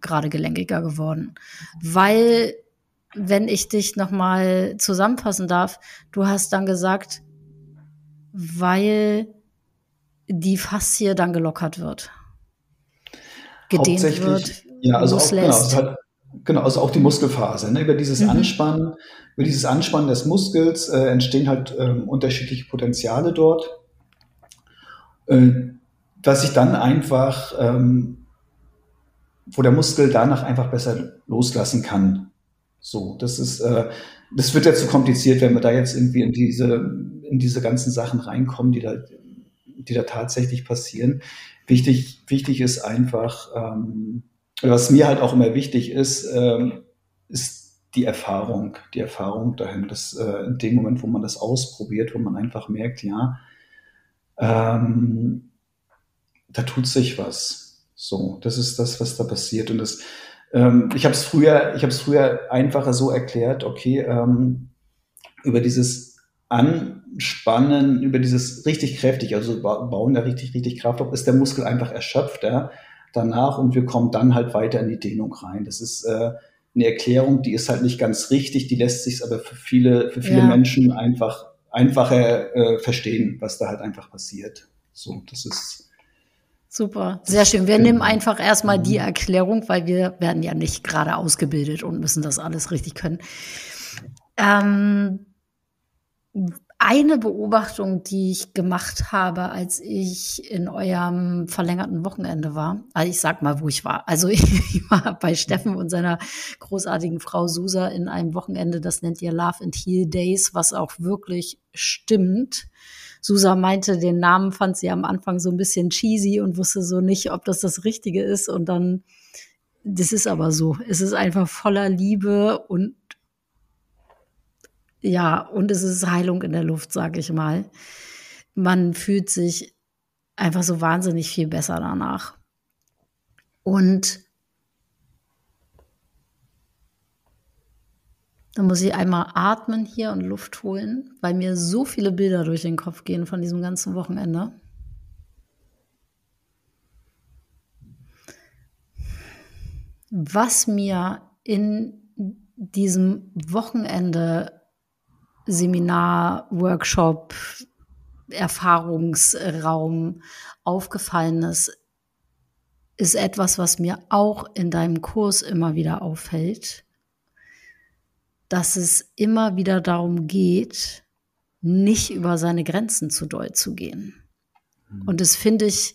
gerade gelenkiger geworden. Weil, wenn ich dich nochmal zusammenfassen darf, du hast dann gesagt, weil die Faszie dann gelockert wird. Gedehnt wird. Ja, also auch, genau, also halt, genau, also auch die Muskelphase. Ne? Über dieses mhm. Anspannen, über dieses Anspannen des Muskels äh, entstehen halt ähm, unterschiedliche Potenziale dort, äh, dass ich dann einfach ähm, wo der Muskel danach einfach besser loslassen kann. So, das ist, äh, das wird ja zu kompliziert, wenn wir da jetzt irgendwie in diese, in diese ganzen Sachen reinkommen, die da, die da tatsächlich passieren. Wichtig, wichtig ist einfach, ähm, was mir halt auch immer wichtig ist, ähm, ist die Erfahrung, die Erfahrung dahin, dass äh, in dem Moment, wo man das ausprobiert, wo man einfach merkt, ja, ähm, da tut sich was so, das ist das, was da passiert. Und das, ähm, ich habe es früher, ich habe es früher einfacher so erklärt, okay, ähm, über dieses Anspannen, über dieses richtig kräftig, also bauen da richtig, richtig Kraft auf, ist der Muskel einfach erschöpft ja, danach und wir kommen dann halt weiter in die Dehnung rein. Das ist äh, eine Erklärung, die ist halt nicht ganz richtig, die lässt sich aber für viele, für viele ja. Menschen einfach einfacher äh, verstehen, was da halt einfach passiert. So, das ist Super, sehr schön. Wir nehmen einfach erstmal die Erklärung, weil wir werden ja nicht gerade ausgebildet und müssen das alles richtig können. Ähm, eine Beobachtung, die ich gemacht habe, als ich in eurem verlängerten Wochenende war, also ich sag mal, wo ich war. Also (laughs) ich war bei Steffen und seiner großartigen Frau Susa in einem Wochenende, das nennt ihr Love and Heal Days, was auch wirklich stimmt Susa meinte, den Namen fand sie am Anfang so ein bisschen cheesy und wusste so nicht, ob das das Richtige ist. Und dann, das ist aber so. Es ist einfach voller Liebe und ja, und es ist Heilung in der Luft, sag ich mal. Man fühlt sich einfach so wahnsinnig viel besser danach. Und dann muss ich einmal atmen hier und Luft holen, weil mir so viele Bilder durch den Kopf gehen von diesem ganzen Wochenende. Was mir in diesem Wochenende Seminar, Workshop, Erfahrungsraum aufgefallen ist, ist etwas, was mir auch in deinem Kurs immer wieder auffällt, dass es immer wieder darum geht, nicht über seine Grenzen zu doll zu gehen. Mhm. Und das finde ich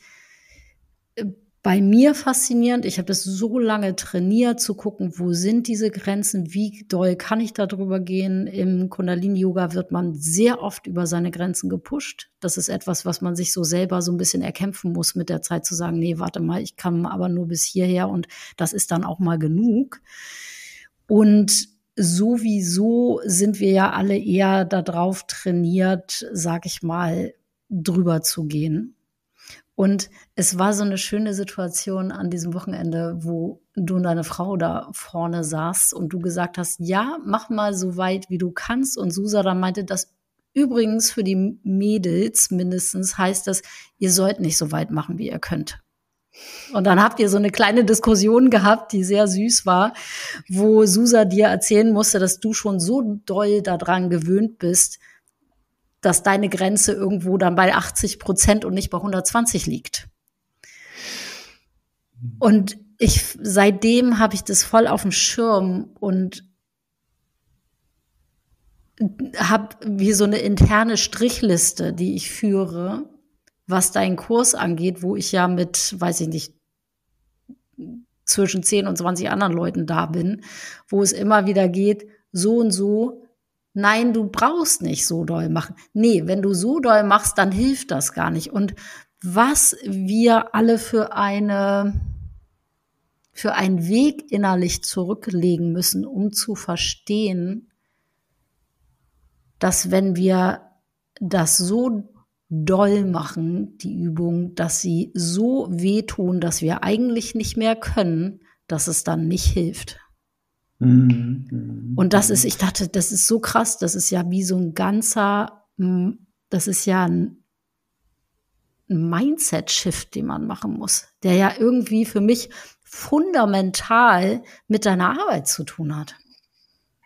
bei mir faszinierend. Ich habe das so lange trainiert, zu gucken, wo sind diese Grenzen, wie doll kann ich da drüber gehen. Im Kundalini-Yoga wird man sehr oft über seine Grenzen gepusht. Das ist etwas, was man sich so selber so ein bisschen erkämpfen muss mit der Zeit zu sagen, nee, warte mal, ich kann aber nur bis hierher und das ist dann auch mal genug. Und sowieso sind wir ja alle eher darauf trainiert, sag ich mal, drüber zu gehen. Und es war so eine schöne Situation an diesem Wochenende, wo du und deine Frau da vorne saßt und du gesagt hast, ja, mach mal so weit, wie du kannst. Und Susa dann meinte, das übrigens für die Mädels mindestens heißt das, ihr sollt nicht so weit machen, wie ihr könnt. Und dann habt ihr so eine kleine Diskussion gehabt, die sehr süß war, wo Susa dir erzählen musste, dass du schon so doll daran gewöhnt bist, dass deine Grenze irgendwo dann bei 80 Prozent und nicht bei 120 liegt. Und ich, seitdem habe ich das voll auf dem Schirm und habe wie so eine interne Strichliste, die ich führe, was deinen Kurs angeht, wo ich ja mit, weiß ich nicht, zwischen 10 und 20 anderen Leuten da bin, wo es immer wieder geht, so und so nein, du brauchst nicht so doll machen. Nee, wenn du so doll machst, dann hilft das gar nicht. Und was wir alle für eine, für einen Weg innerlich zurücklegen müssen, um zu verstehen, dass wenn wir das so doll machen, die Übung, dass sie so wehtun, dass wir eigentlich nicht mehr können, dass es dann nicht hilft. Mhm. Und das ist, ich dachte, das ist so krass, das ist ja wie so ein ganzer, das ist ja ein Mindset-Shift, den man machen muss, der ja irgendwie für mich fundamental mit deiner Arbeit zu tun hat.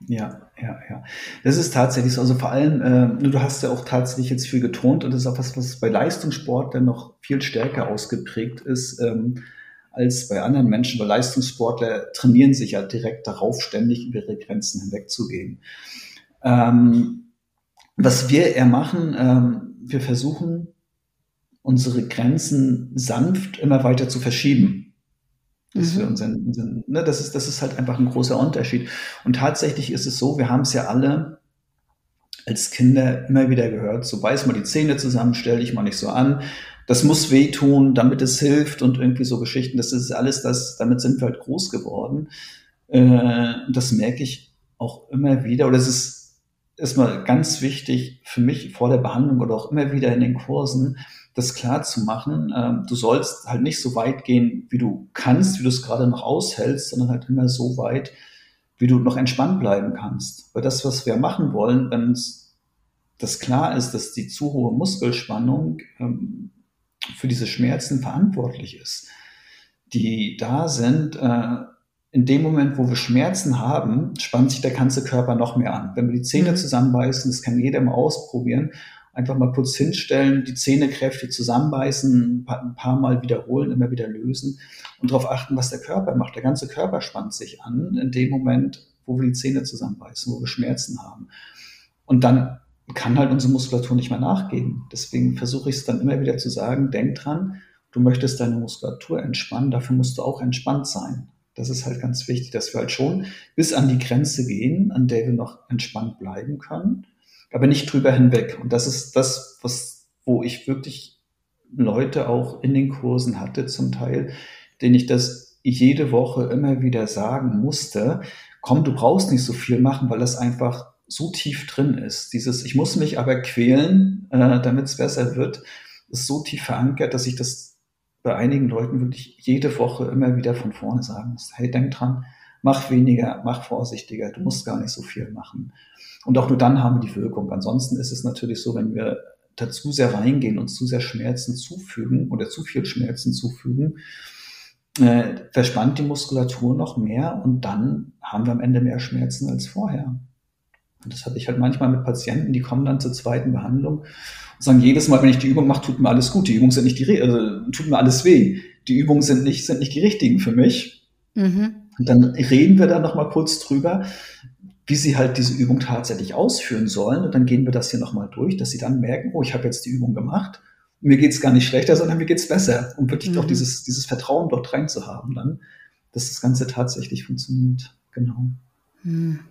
Ja, ja, ja. Das ist tatsächlich so. Also vor allem, äh, du hast ja auch tatsächlich jetzt viel getont und das ist auch was, was bei Leistungssport dann noch viel stärker ausgeprägt ist. Ähm, als bei anderen Menschen, weil Leistungssportler trainieren sich ja direkt darauf, ständig über ihre Grenzen hinwegzugehen. Ähm, was wir eher machen, ähm, wir versuchen, unsere Grenzen sanft immer weiter zu verschieben. Das, mhm. unseren, unseren, ne, das, ist, das ist halt einfach ein großer Unterschied. Und tatsächlich ist es so, wir haben es ja alle als Kinder immer wieder gehört, so beiß mal die Zähne zusammen, stell dich mal nicht so an, das muss wehtun, damit es hilft und irgendwie so Geschichten. Das ist alles das, damit sind wir halt groß geworden. Äh, das merke ich auch immer wieder. Oder es ist erstmal ganz wichtig für mich vor der Behandlung oder auch immer wieder in den Kursen, das klar zu machen. Ähm, du sollst halt nicht so weit gehen, wie du kannst, wie du es gerade noch aushältst, sondern halt immer so weit, wie du noch entspannt bleiben kannst. Weil das, was wir machen wollen, wenn das klar ist, dass die zu hohe Muskelspannung ähm, für diese Schmerzen verantwortlich ist, die da sind, äh, in dem Moment, wo wir Schmerzen haben, spannt sich der ganze Körper noch mehr an. Wenn wir die Zähne mhm. zusammenbeißen, das kann jeder mal ausprobieren, einfach mal kurz hinstellen, die Zähne kräftig zusammenbeißen, ein paar, Mal wiederholen, immer wieder lösen und darauf achten, was der Körper macht. Der ganze Körper spannt sich an in dem Moment, wo wir die Zähne zusammenbeißen, wo wir Schmerzen haben. Und dann kann halt unsere Muskulatur nicht mehr nachgeben. Deswegen versuche ich es dann immer wieder zu sagen, denk dran, du möchtest deine Muskulatur entspannen, dafür musst du auch entspannt sein. Das ist halt ganz wichtig, dass wir halt schon bis an die Grenze gehen, an der wir noch entspannt bleiben können, aber nicht drüber hinweg. Und das ist das, was wo ich wirklich Leute auch in den Kursen hatte zum Teil, denen ich das jede Woche immer wieder sagen musste, komm, du brauchst nicht so viel machen, weil das einfach so tief drin ist. Dieses, ich muss mich aber quälen, äh, damit es besser wird, ist so tief verankert, dass ich das bei einigen Leuten wirklich jede Woche immer wieder von vorne sagen muss. Hey, denk dran, mach weniger, mach vorsichtiger, du musst gar nicht so viel machen. Und auch nur dann haben wir die Wirkung. Ansonsten ist es natürlich so, wenn wir da zu sehr reingehen und zu sehr Schmerzen zufügen oder zu viel Schmerzen zufügen, äh, verspannt die Muskulatur noch mehr und dann haben wir am Ende mehr Schmerzen als vorher. Und das hatte ich halt manchmal mit Patienten, die kommen dann zur zweiten Behandlung und sagen, jedes Mal, wenn ich die Übung mache, tut mir alles gut. Die Übungen sind nicht die, also tut mir alles weh. Die Übungen sind nicht, sind nicht die richtigen für mich. Mhm. Und dann reden wir da nochmal kurz drüber, wie sie halt diese Übung tatsächlich ausführen sollen. Und dann gehen wir das hier nochmal durch, dass sie dann merken, oh, ich habe jetzt die Übung gemacht. Mir geht's gar nicht schlechter, sondern mir geht's besser. Um wirklich mhm. doch dieses, dieses Vertrauen dort rein zu haben, dann, dass das Ganze tatsächlich funktioniert. Genau. Mhm.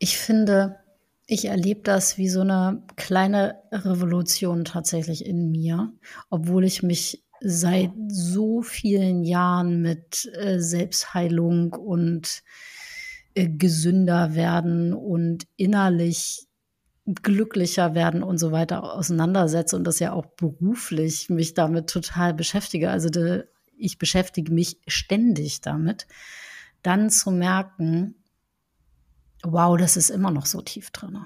Ich finde, ich erlebe das wie so eine kleine Revolution tatsächlich in mir, obwohl ich mich seit so vielen Jahren mit äh, Selbstheilung und äh, gesünder werden und innerlich glücklicher werden und so weiter auseinandersetze und das ja auch beruflich mich damit total beschäftige. Also de, ich beschäftige mich ständig damit, dann zu merken, wow, das ist immer noch so tief drin.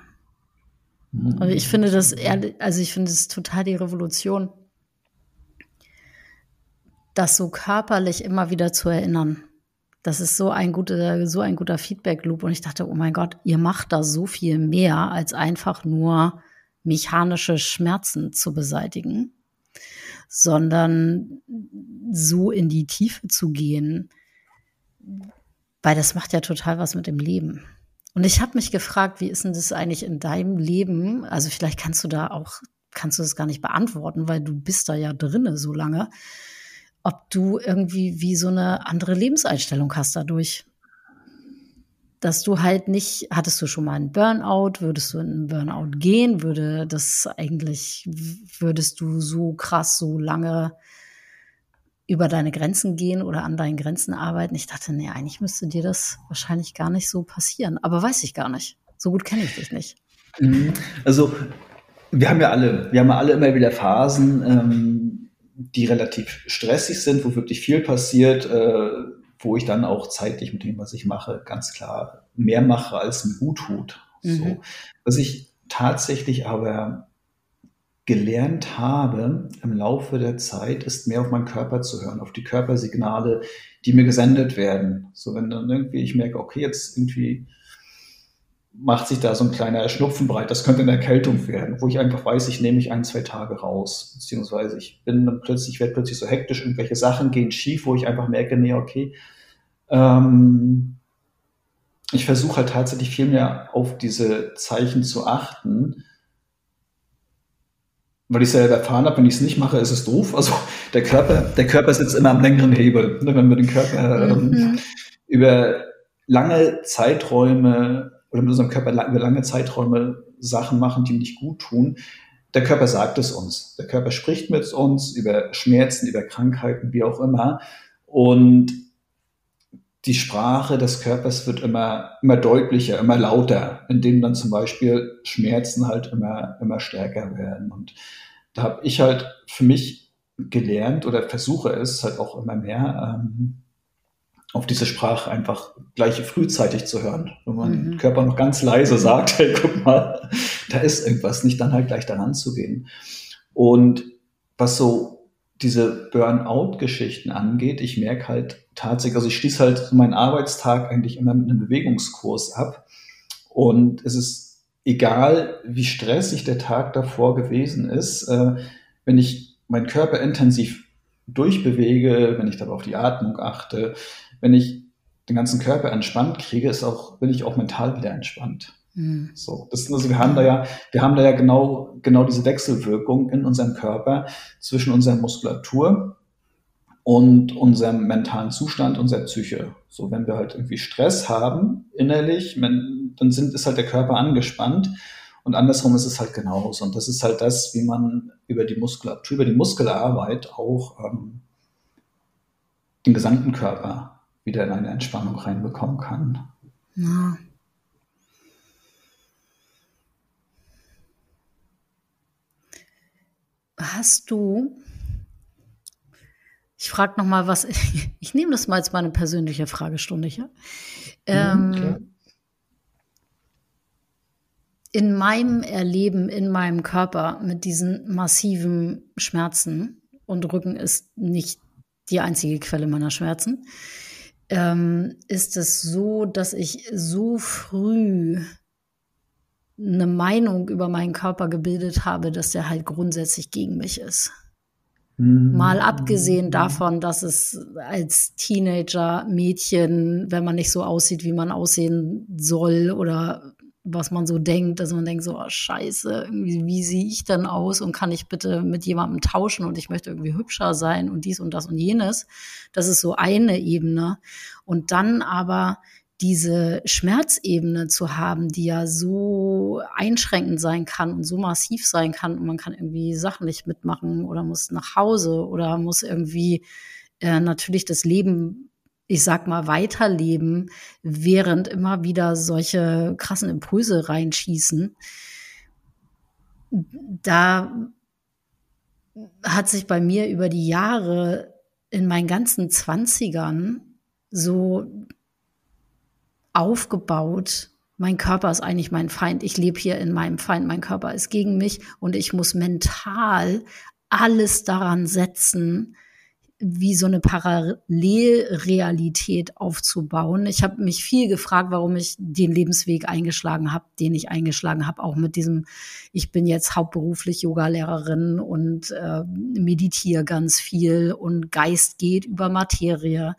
Mhm. Also ich finde das ehrlich, also ich finde es total die Revolution, das so körperlich immer wieder zu erinnern. Das ist so ein guter, so ein guter Feedback-Loop. Und ich dachte, oh mein Gott, ihr macht da so viel mehr, als einfach nur mechanische Schmerzen zu beseitigen, sondern so in die Tiefe zu gehen, weil das macht ja total was mit dem Leben. Und ich habe mich gefragt, wie ist denn das eigentlich in deinem Leben? Also vielleicht kannst du da auch, kannst du das gar nicht beantworten, weil du bist da ja drinne so lange. Ob du irgendwie wie so eine andere Lebenseinstellung hast dadurch. Dass du halt nicht, hattest du schon mal einen Burnout? Würdest du in einen Burnout gehen? Würde das eigentlich, würdest du so krass, so lange über deine Grenzen gehen oder an deinen Grenzen arbeiten. Ich dachte, nee, eigentlich müsste dir das wahrscheinlich gar nicht so passieren. Aber weiß ich gar nicht. So gut kenne ich dich nicht. Mhm. Also wir haben ja alle, wir haben ja alle immer wieder Phasen, ähm, die relativ stressig sind, wo wirklich viel passiert, äh, wo ich dann auch zeitlich mit dem, was ich mache, ganz klar mehr mache, als mir gut tut. Mhm. So. Was ich tatsächlich aber gelernt habe im Laufe der Zeit, ist mehr auf meinen Körper zu hören, auf die Körpersignale, die mir gesendet werden. So wenn dann irgendwie ich merke, okay, jetzt irgendwie macht sich da so ein kleiner Schnupfen breit, das könnte eine Erkältung werden, wo ich einfach weiß, ich nehme mich ein, zwei Tage raus, beziehungsweise ich bin dann plötzlich, werde plötzlich so hektisch, irgendwelche Sachen gehen schief, wo ich einfach merke, nee, okay, ähm, ich versuche halt tatsächlich viel mehr auf diese Zeichen zu achten, weil ich selber erfahren habe, wenn ich es nicht mache, ist es doof. Also der Körper, der Körper sitzt immer am längeren Hebel. Ne? Wenn wir den Körper ähm, mhm. über lange Zeiträume oder mit unserem Körper über lange Zeiträume Sachen machen, die nicht gut tun, der Körper sagt es uns. Der Körper spricht mit uns über Schmerzen, über Krankheiten, wie auch immer. Und die Sprache des Körpers wird immer, immer deutlicher, immer lauter, indem dann zum Beispiel Schmerzen halt immer, immer stärker werden. Und da habe ich halt für mich gelernt oder versuche es halt auch immer mehr, ähm, auf diese Sprache einfach gleich frühzeitig zu hören. Wenn man mhm. Körper noch ganz leise sagt, hey, guck mal, da ist irgendwas, nicht dann halt gleich daran zu gehen. Und was so diese Burnout-Geschichten angeht, ich merke halt tatsächlich, also ich schließe halt meinen Arbeitstag eigentlich immer mit einem Bewegungskurs ab. Und es ist egal, wie stressig der Tag davor gewesen ist, äh, wenn ich meinen Körper intensiv durchbewege, wenn ich dabei auf die Atmung achte, wenn ich den ganzen Körper entspannt kriege, ist auch, bin ich auch mental wieder entspannt. Mhm. So, das, also wir haben da ja, wir haben da ja genau, genau diese Wechselwirkung in unserem Körper zwischen unserer Muskulatur und unserem mentalen Zustand, unserer Psyche. So, wenn wir halt irgendwie Stress haben innerlich, dann sind, ist halt der Körper angespannt und andersrum ist es halt genauso. Und das ist halt das, wie man über die Muskulatur, über die Muskelarbeit auch ähm, den gesamten Körper wieder in eine Entspannung reinbekommen kann. Ja. Hast du, ich frage nochmal was, (laughs) ich nehme das mal als meine persönliche Fragestunde hier. Mhm, ähm, in meinem Erleben, in meinem Körper mit diesen massiven Schmerzen und Rücken ist nicht die einzige Quelle meiner Schmerzen, ähm, ist es so, dass ich so früh eine Meinung über meinen Körper gebildet habe, dass der halt grundsätzlich gegen mich ist. Mhm. Mal abgesehen davon, dass es als Teenager Mädchen, wenn man nicht so aussieht, wie man aussehen soll oder was man so denkt, dass man denkt so, oh, scheiße, irgendwie, wie sehe ich denn aus und kann ich bitte mit jemandem tauschen und ich möchte irgendwie hübscher sein und dies und das und jenes. Das ist so eine Ebene. Und dann aber diese Schmerzebene zu haben, die ja so einschränkend sein kann und so massiv sein kann und man kann irgendwie Sachen nicht mitmachen oder muss nach Hause oder muss irgendwie äh, natürlich das Leben ich sag mal, weiterleben, während immer wieder solche krassen Impulse reinschießen. Da hat sich bei mir über die Jahre in meinen ganzen Zwanzigern so aufgebaut, mein Körper ist eigentlich mein Feind. Ich lebe hier in meinem Feind. Mein Körper ist gegen mich und ich muss mental alles daran setzen, wie so eine Parallelrealität aufzubauen. Ich habe mich viel gefragt, warum ich den Lebensweg eingeschlagen habe, den ich eingeschlagen habe, auch mit diesem, ich bin jetzt hauptberuflich Yogalehrerin und äh, meditiere ganz viel und Geist geht über Materie.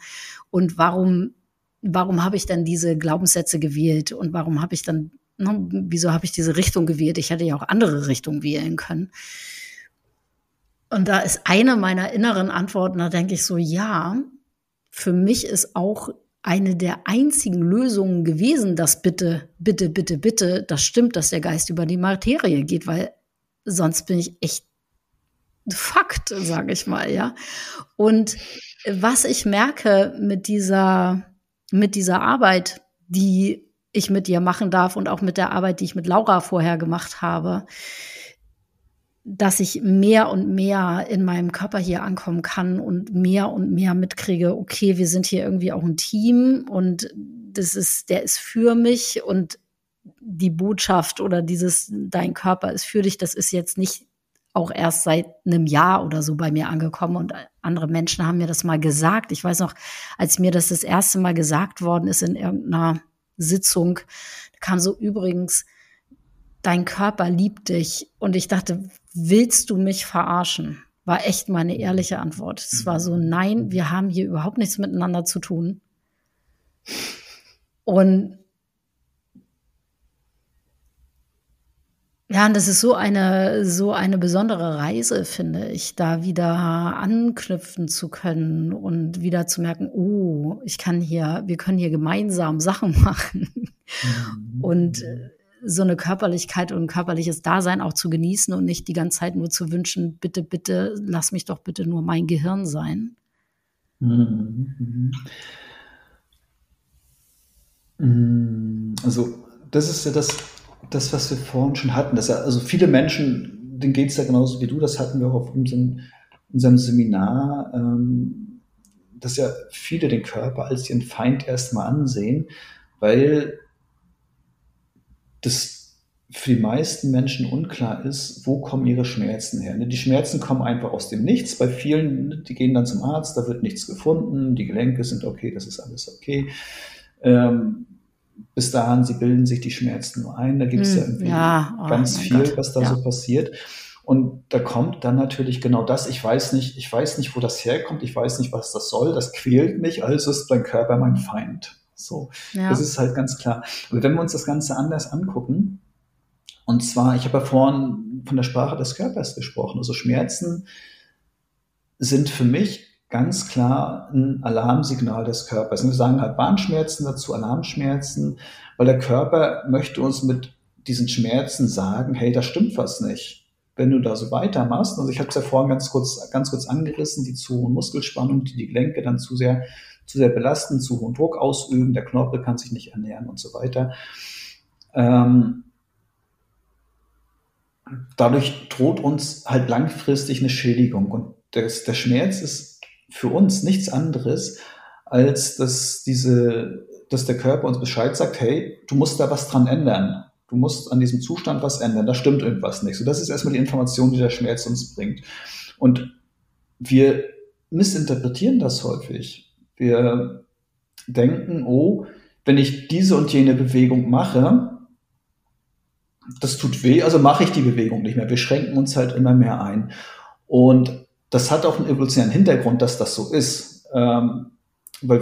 Und warum, warum habe ich dann diese Glaubenssätze gewählt und warum habe ich dann, ne, wieso habe ich diese Richtung gewählt? Ich hätte ja auch andere Richtungen wählen können. Und da ist eine meiner inneren Antworten, da denke ich so, ja, für mich ist auch eine der einzigen Lösungen gewesen, dass bitte, bitte, bitte, bitte, das stimmt, dass der Geist über die Materie geht, weil sonst bin ich echt Fakt, sage ich mal, ja. Und was ich merke mit dieser, mit dieser Arbeit, die ich mit dir machen darf und auch mit der Arbeit, die ich mit Laura vorher gemacht habe, dass ich mehr und mehr in meinem Körper hier ankommen kann und mehr und mehr mitkriege, okay, wir sind hier irgendwie auch ein Team und das ist, der ist für mich und die Botschaft oder dieses, dein Körper ist für dich, das ist jetzt nicht auch erst seit einem Jahr oder so bei mir angekommen und andere Menschen haben mir das mal gesagt. Ich weiß noch, als mir das das erste Mal gesagt worden ist in irgendeiner Sitzung, kam so übrigens, dein Körper liebt dich. Und ich dachte, willst du mich verarschen? War echt meine ehrliche Antwort. Es war so, nein, wir haben hier überhaupt nichts miteinander zu tun. Und ja, und das ist so eine, so eine besondere Reise, finde ich, da wieder anknüpfen zu können und wieder zu merken, oh, ich kann hier, wir können hier gemeinsam Sachen (laughs) machen. Mhm. Und so eine Körperlichkeit und ein körperliches Dasein auch zu genießen und nicht die ganze Zeit nur zu wünschen, bitte, bitte, lass mich doch bitte nur mein Gehirn sein. Mhm. Mhm. Also das ist ja das, das, was wir vorhin schon hatten. Dass ja, also viele Menschen, denen geht es ja genauso wie du, das hatten wir auch auf unserem, unserem Seminar, ähm, dass ja viele den Körper als ihren Feind erstmal ansehen, weil das für die meisten Menschen unklar ist, wo kommen ihre Schmerzen her. Ne, die Schmerzen kommen einfach aus dem Nichts. Bei vielen, ne, die gehen dann zum Arzt, da wird nichts gefunden, die Gelenke sind okay, das ist alles okay. Ähm, bis dahin, sie bilden sich die Schmerzen nur ein. Da gibt es hm, ja irgendwie ja, oh ganz viel, Gott. was da ja. so passiert. Und da kommt dann natürlich genau das. Ich weiß nicht, ich weiß nicht, wo das herkommt. Ich weiß nicht, was das soll. Das quält mich. Also ist mein Körper mein Feind. So, ja. das ist halt ganz klar. Aber wenn wir uns das Ganze anders angucken, und zwar, ich habe ja vorhin von der Sprache des Körpers gesprochen. Also Schmerzen sind für mich ganz klar ein Alarmsignal des Körpers. Und wir sagen halt Bahnschmerzen dazu, Alarmschmerzen, weil der Körper möchte uns mit diesen Schmerzen sagen, hey, da stimmt was nicht. Wenn du da so weitermachst, also ich habe es ja vorhin ganz kurz, ganz kurz angerissen, die zu hohen Muskelspannung, die die Gelenke dann zu sehr, zu sehr belasten, zu hohen Druck ausüben, der Knorpel kann sich nicht ernähren und so weiter. Ähm, dadurch droht uns halt langfristig eine Schädigung. Und das, der Schmerz ist für uns nichts anderes, als dass diese, dass der Körper uns Bescheid sagt, hey, du musst da was dran ändern. Du musst an diesem Zustand was ändern. Da stimmt irgendwas nicht. So, das ist erstmal die Information, die der Schmerz uns bringt. Und wir missinterpretieren das häufig. Wir denken, oh, wenn ich diese und jene Bewegung mache, das tut weh, also mache ich die Bewegung nicht mehr. Wir schränken uns halt immer mehr ein. Und das hat auch einen evolutionären Hintergrund, dass das so ist. Ähm, weil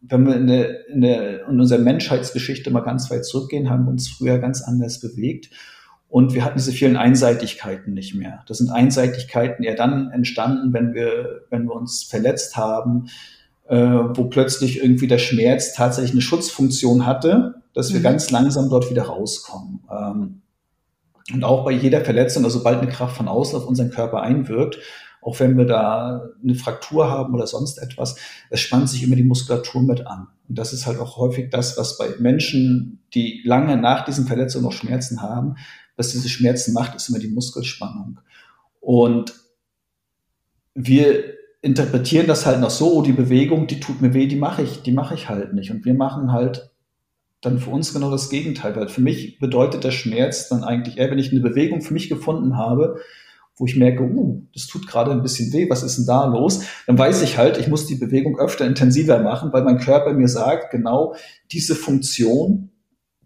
wenn wir in, der, in, der, in unserer Menschheitsgeschichte mal ganz weit zurückgehen, haben wir uns früher ganz anders bewegt. Und wir hatten diese vielen Einseitigkeiten nicht mehr. Das sind Einseitigkeiten eher dann entstanden, wenn wir, wenn wir uns verletzt haben, äh, wo plötzlich irgendwie der Schmerz tatsächlich eine Schutzfunktion hatte, dass wir mhm. ganz langsam dort wieder rauskommen. Ähm, und auch bei jeder Verletzung, also sobald eine Kraft von außen auf unseren Körper einwirkt, auch wenn wir da eine Fraktur haben oder sonst etwas, es spannt sich immer die Muskulatur mit an. Und das ist halt auch häufig das, was bei Menschen, die lange nach diesen Verletzungen noch Schmerzen haben, was diese Schmerzen macht, ist immer die Muskelspannung. Und wir interpretieren das halt noch so, oh, die Bewegung, die tut mir weh, die mache ich, die mache ich halt nicht. Und wir machen halt dann für uns genau das Gegenteil, weil für mich bedeutet der Schmerz dann eigentlich eher, wenn ich eine Bewegung für mich gefunden habe, wo ich merke, uh, das tut gerade ein bisschen weh, was ist denn da los? Dann weiß ich halt, ich muss die Bewegung öfter intensiver machen, weil mein Körper mir sagt, genau diese Funktion,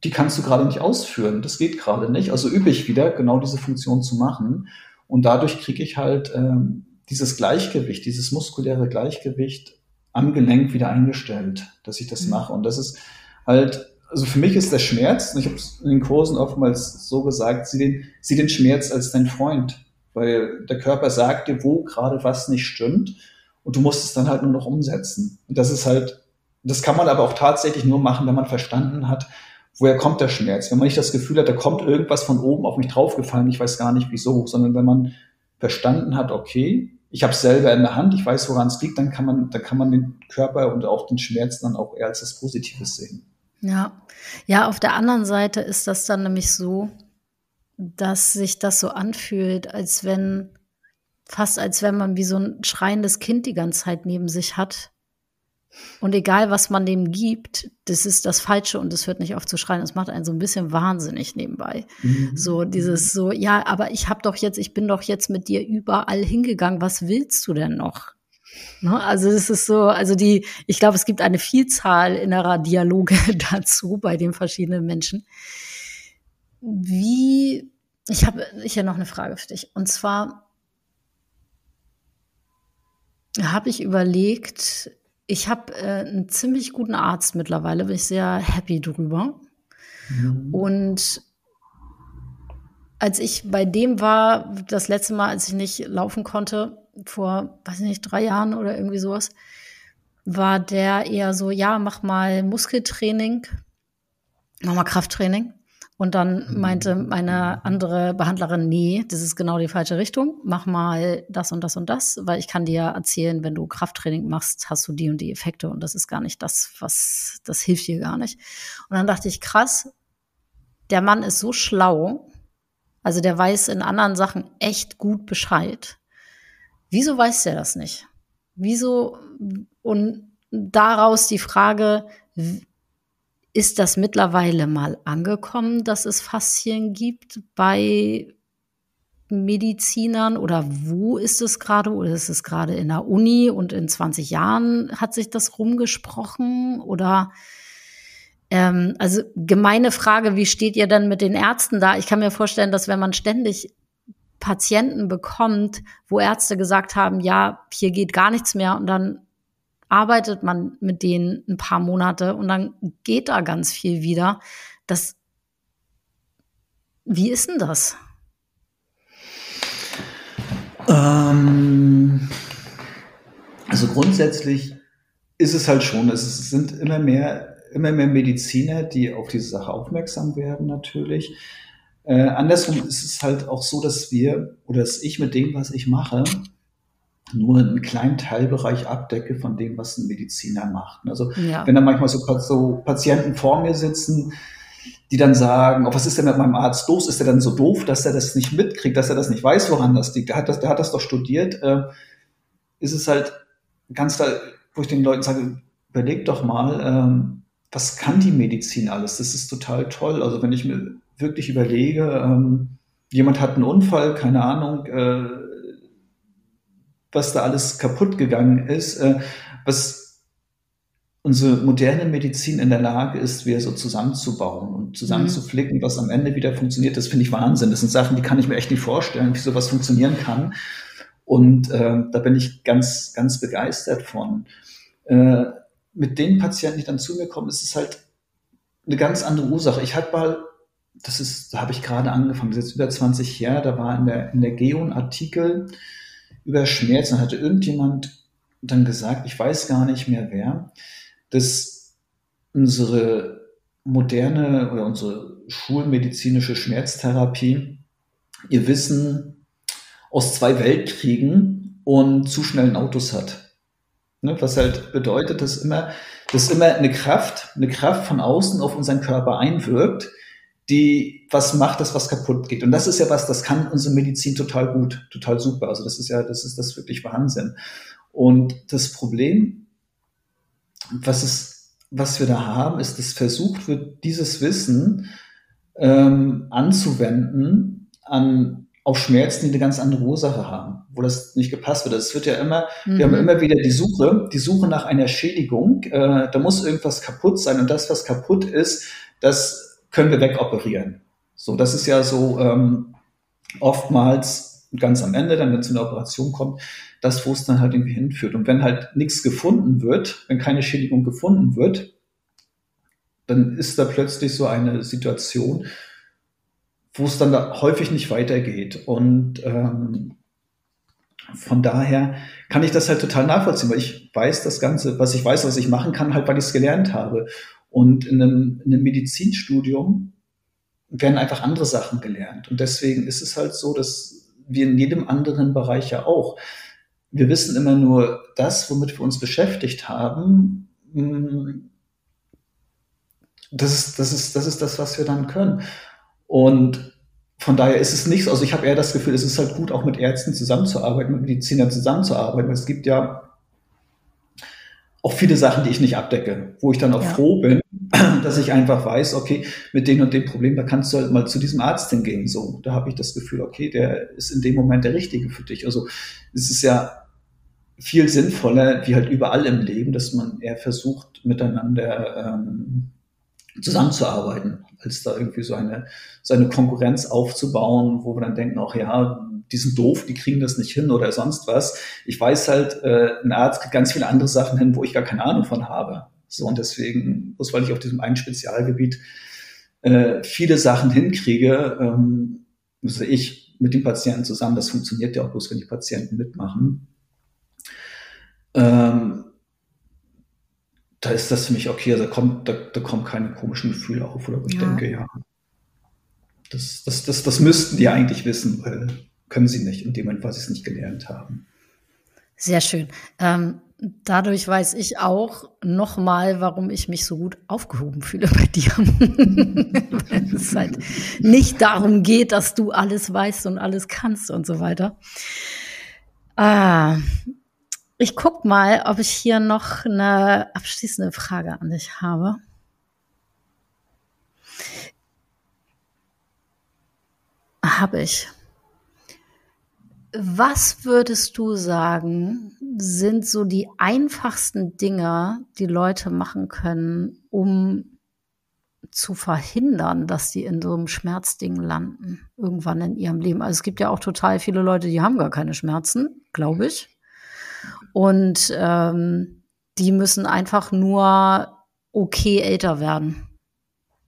die kannst du gerade nicht ausführen. Das geht gerade nicht. Also übe ich wieder, genau diese Funktion zu machen. Und dadurch kriege ich halt ähm, dieses Gleichgewicht, dieses muskuläre Gleichgewicht am Gelenk wieder eingestellt, dass ich das mhm. mache. Und das ist halt, also für mich ist der Schmerz, und ich habe es in den Kursen oftmals so gesagt, sieh den, sieh den Schmerz als dein Freund weil der Körper sagt dir, wo gerade was nicht stimmt und du musst es dann halt nur noch umsetzen. Und das ist halt, das kann man aber auch tatsächlich nur machen, wenn man verstanden hat, woher kommt der Schmerz. Wenn man nicht das Gefühl hat, da kommt irgendwas von oben auf mich draufgefallen, ich weiß gar nicht wieso, sondern wenn man verstanden hat, okay, ich habe es selber in der Hand, ich weiß, woran es liegt, dann kann man, dann kann man den Körper und auch den Schmerz dann auch eher als das Positives sehen. Ja, ja, auf der anderen Seite ist das dann nämlich so, dass sich das so anfühlt, als wenn, fast als wenn man wie so ein schreiendes Kind die ganze Zeit neben sich hat. Und egal, was man dem gibt, das ist das Falsche und es hört nicht auf zu schreien. Es macht einen so ein bisschen wahnsinnig nebenbei. Mhm. So dieses so, ja, aber ich habe doch jetzt, ich bin doch jetzt mit dir überall hingegangen. Was willst du denn noch? Ne? Also es ist so, also die, ich glaube, es gibt eine Vielzahl innerer Dialoge (laughs) dazu bei den verschiedenen Menschen. Wie, ich habe hier noch eine Frage für dich. Und zwar habe ich überlegt, ich habe äh, einen ziemlich guten Arzt mittlerweile, bin ich sehr happy drüber. Mhm. Und als ich bei dem war, das letzte Mal, als ich nicht laufen konnte, vor, weiß ich nicht, drei Jahren oder irgendwie sowas, war der eher so, ja, mach mal Muskeltraining, mach mal Krafttraining. Und dann meinte mhm. meine andere Behandlerin, nee, das ist genau die falsche Richtung. Mach mal das und das und das, weil ich kann dir erzählen, wenn du Krafttraining machst, hast du die und die Effekte und das ist gar nicht das, was, das hilft dir gar nicht. Und dann dachte ich, krass, der Mann ist so schlau, also der weiß in anderen Sachen echt gut Bescheid. Wieso weiß der das nicht? Wieso? Und daraus die Frage, ist das mittlerweile mal angekommen, dass es Faszien gibt bei Medizinern oder wo ist es gerade? Oder ist es gerade in der Uni und in 20 Jahren hat sich das rumgesprochen? Oder ähm, also gemeine Frage, wie steht ihr denn mit den Ärzten da? Ich kann mir vorstellen, dass wenn man ständig Patienten bekommt, wo Ärzte gesagt haben, ja, hier geht gar nichts mehr und dann arbeitet man mit denen ein paar Monate und dann geht da ganz viel wieder. Das, wie ist denn das? Ähm, also grundsätzlich ist es halt schon, es sind immer mehr, immer mehr Mediziner, die auf diese Sache aufmerksam werden natürlich. Äh, andersrum ist es halt auch so, dass wir oder dass ich mit dem, was ich mache, nur einen kleinen Teilbereich abdecke von dem, was ein Mediziner macht. Also ja. wenn da manchmal so, so, Patienten vor mir sitzen, die dann sagen, oh, was ist denn mit meinem Arzt los? Ist er dann so doof, dass er das nicht mitkriegt, dass er das nicht weiß, woran das liegt? Der hat das, der hat das doch studiert. Äh, ist es halt ganz da, wo ich den Leuten sage, überleg doch mal, ähm, was kann die Medizin alles? Das ist total toll. Also wenn ich mir wirklich überlege, ähm, jemand hat einen Unfall, keine Ahnung, äh, was da alles kaputt gegangen ist, äh, was unsere moderne Medizin in der Lage ist, wieder so zusammenzubauen und zusammenzuflicken, mhm. was am Ende wieder funktioniert, das finde ich Wahnsinn. Das sind Sachen, die kann ich mir echt nicht vorstellen, wie sowas funktionieren kann. Und äh, da bin ich ganz, ganz begeistert von. Äh, mit den Patienten, die dann zu mir kommen, ist es halt eine ganz andere Ursache. Ich hatte mal, das ist, da habe ich gerade angefangen, das ist jetzt über 20 Jahre, da war in der, in der Geo ein Artikel über Schmerzen, hatte irgendjemand dann gesagt, ich weiß gar nicht mehr wer, dass unsere moderne oder unsere schulmedizinische Schmerztherapie ihr Wissen aus zwei Weltkriegen und zu schnellen Autos hat. Ne, was halt bedeutet, dass immer, dass immer eine Kraft, eine Kraft von außen auf unseren Körper einwirkt, die was macht, dass was kaputt geht. Und das ist ja was, das kann unsere Medizin total gut, total super. Also das ist ja, das ist das wirklich Wahnsinn. Und das Problem, was es, was wir da haben, ist, dass versucht wird, dieses Wissen ähm, anzuwenden an auf Schmerzen, die eine ganz andere Ursache haben, wo das nicht gepasst wird. Es wird ja immer, mhm. wir haben mhm. immer wieder die Suche, die Suche nach einer Schädigung. Äh, da muss irgendwas kaputt sein und das, was kaputt ist, das können wir wegoperieren. So, das ist ja so ähm, oftmals ganz am Ende, dann wenn es zu einer Operation kommt, das, wo es dann halt irgendwie hinführt. Und wenn halt nichts gefunden wird, wenn keine Schädigung gefunden wird, dann ist da plötzlich so eine Situation, wo es dann da häufig nicht weitergeht. Und ähm, von daher kann ich das halt total nachvollziehen, weil ich weiß das Ganze, was ich weiß, was ich machen kann, halt, weil ich es gelernt habe. Und in einem, in einem Medizinstudium werden einfach andere Sachen gelernt. Und deswegen ist es halt so, dass wir in jedem anderen Bereich ja auch, wir wissen immer nur das, womit wir uns beschäftigt haben. Hm, das ist, das ist, das ist das, was wir dann können. Und von daher ist es nicht so, also ich habe eher das Gefühl, es ist halt gut, auch mit Ärzten zusammenzuarbeiten, mit Medizinern zusammenzuarbeiten. Es gibt ja auch viele Sachen, die ich nicht abdecke, wo ich dann auch ja. froh bin, (clears throat) dass ich einfach weiß, okay, mit dem und dem Problem, da kannst du halt mal zu diesem Arzt hingehen. So, da habe ich das Gefühl, okay, der ist in dem Moment der Richtige für dich. Also es ist ja viel sinnvoller, wie halt überall im Leben, dass man eher versucht, miteinander ähm, zusammenzuarbeiten, als da irgendwie so eine, so eine Konkurrenz aufzubauen, wo wir dann denken, auch ja, die sind doof, die kriegen das nicht hin oder sonst was. Ich weiß halt, äh, ein Arzt kriegt ganz viele andere Sachen hin, wo ich gar keine Ahnung von habe. So, und deswegen, bloß weil ich auf diesem einen Spezialgebiet äh, viele Sachen hinkriege, ähm, also ich mit den Patienten zusammen, das funktioniert ja auch bloß, wenn die Patienten mitmachen. Ähm, da ist das für mich okay, also da, kommt, da, da kommen keine komischen Gefühle auf, oder ich ja. denke, ja, das, das, das, das müssten die eigentlich wissen, weil können sie nicht in dem Moment, weil sie es nicht gelernt haben. Sehr schön. Ähm, dadurch weiß ich auch nochmal, warum ich mich so gut aufgehoben fühle bei dir. (laughs) weil es halt nicht darum geht, dass du alles weißt und alles kannst und so weiter. Ah, ich guck mal, ob ich hier noch eine abschließende Frage an dich habe. Habe ich. Was würdest du sagen, sind so die einfachsten Dinge, die Leute machen können, um zu verhindern, dass sie in so einem Schmerzding landen, irgendwann in ihrem Leben? Also es gibt ja auch total viele Leute, die haben gar keine Schmerzen, glaube ich. Und ähm, die müssen einfach nur okay älter werden.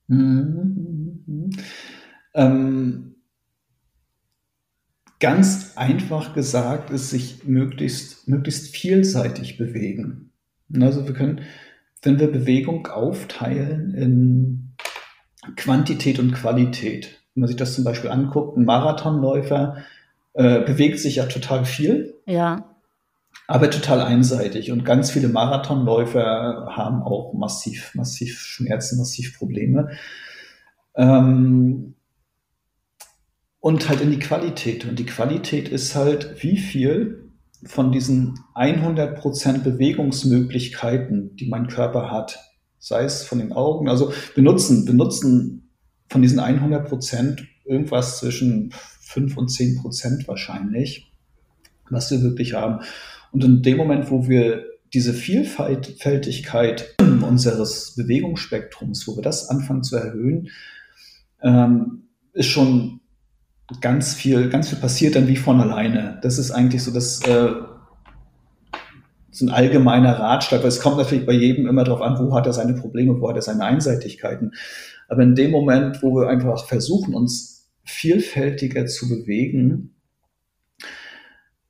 Mhm. Ähm, ganz einfach gesagt ist, sich möglichst, möglichst vielseitig bewegen. Also wir können, wenn wir Bewegung aufteilen in Quantität und Qualität, wenn man sich das zum Beispiel anguckt, ein Marathonläufer äh, bewegt sich ja total viel. Ja. Aber total einseitig. Und ganz viele Marathonläufer haben auch massiv, massiv Schmerzen, massiv Probleme. Ähm, und halt in die Qualität. Und die Qualität ist halt, wie viel von diesen 100% Bewegungsmöglichkeiten, die mein Körper hat, sei es von den Augen, also benutzen, benutzen von diesen 100% irgendwas zwischen 5 und 10% wahrscheinlich, was wir wirklich haben. Und in dem Moment, wo wir diese Vielfältigkeit (clears throat) unseres Bewegungsspektrums, wo wir das anfangen zu erhöhen, ähm, ist schon ganz viel, ganz viel passiert dann wie von alleine. Das ist eigentlich so das, äh, so ein allgemeiner Ratschlag, weil es kommt natürlich bei jedem immer darauf an, wo hat er seine Probleme, wo hat er seine Einseitigkeiten. Aber in dem Moment, wo wir einfach versuchen, uns vielfältiger zu bewegen,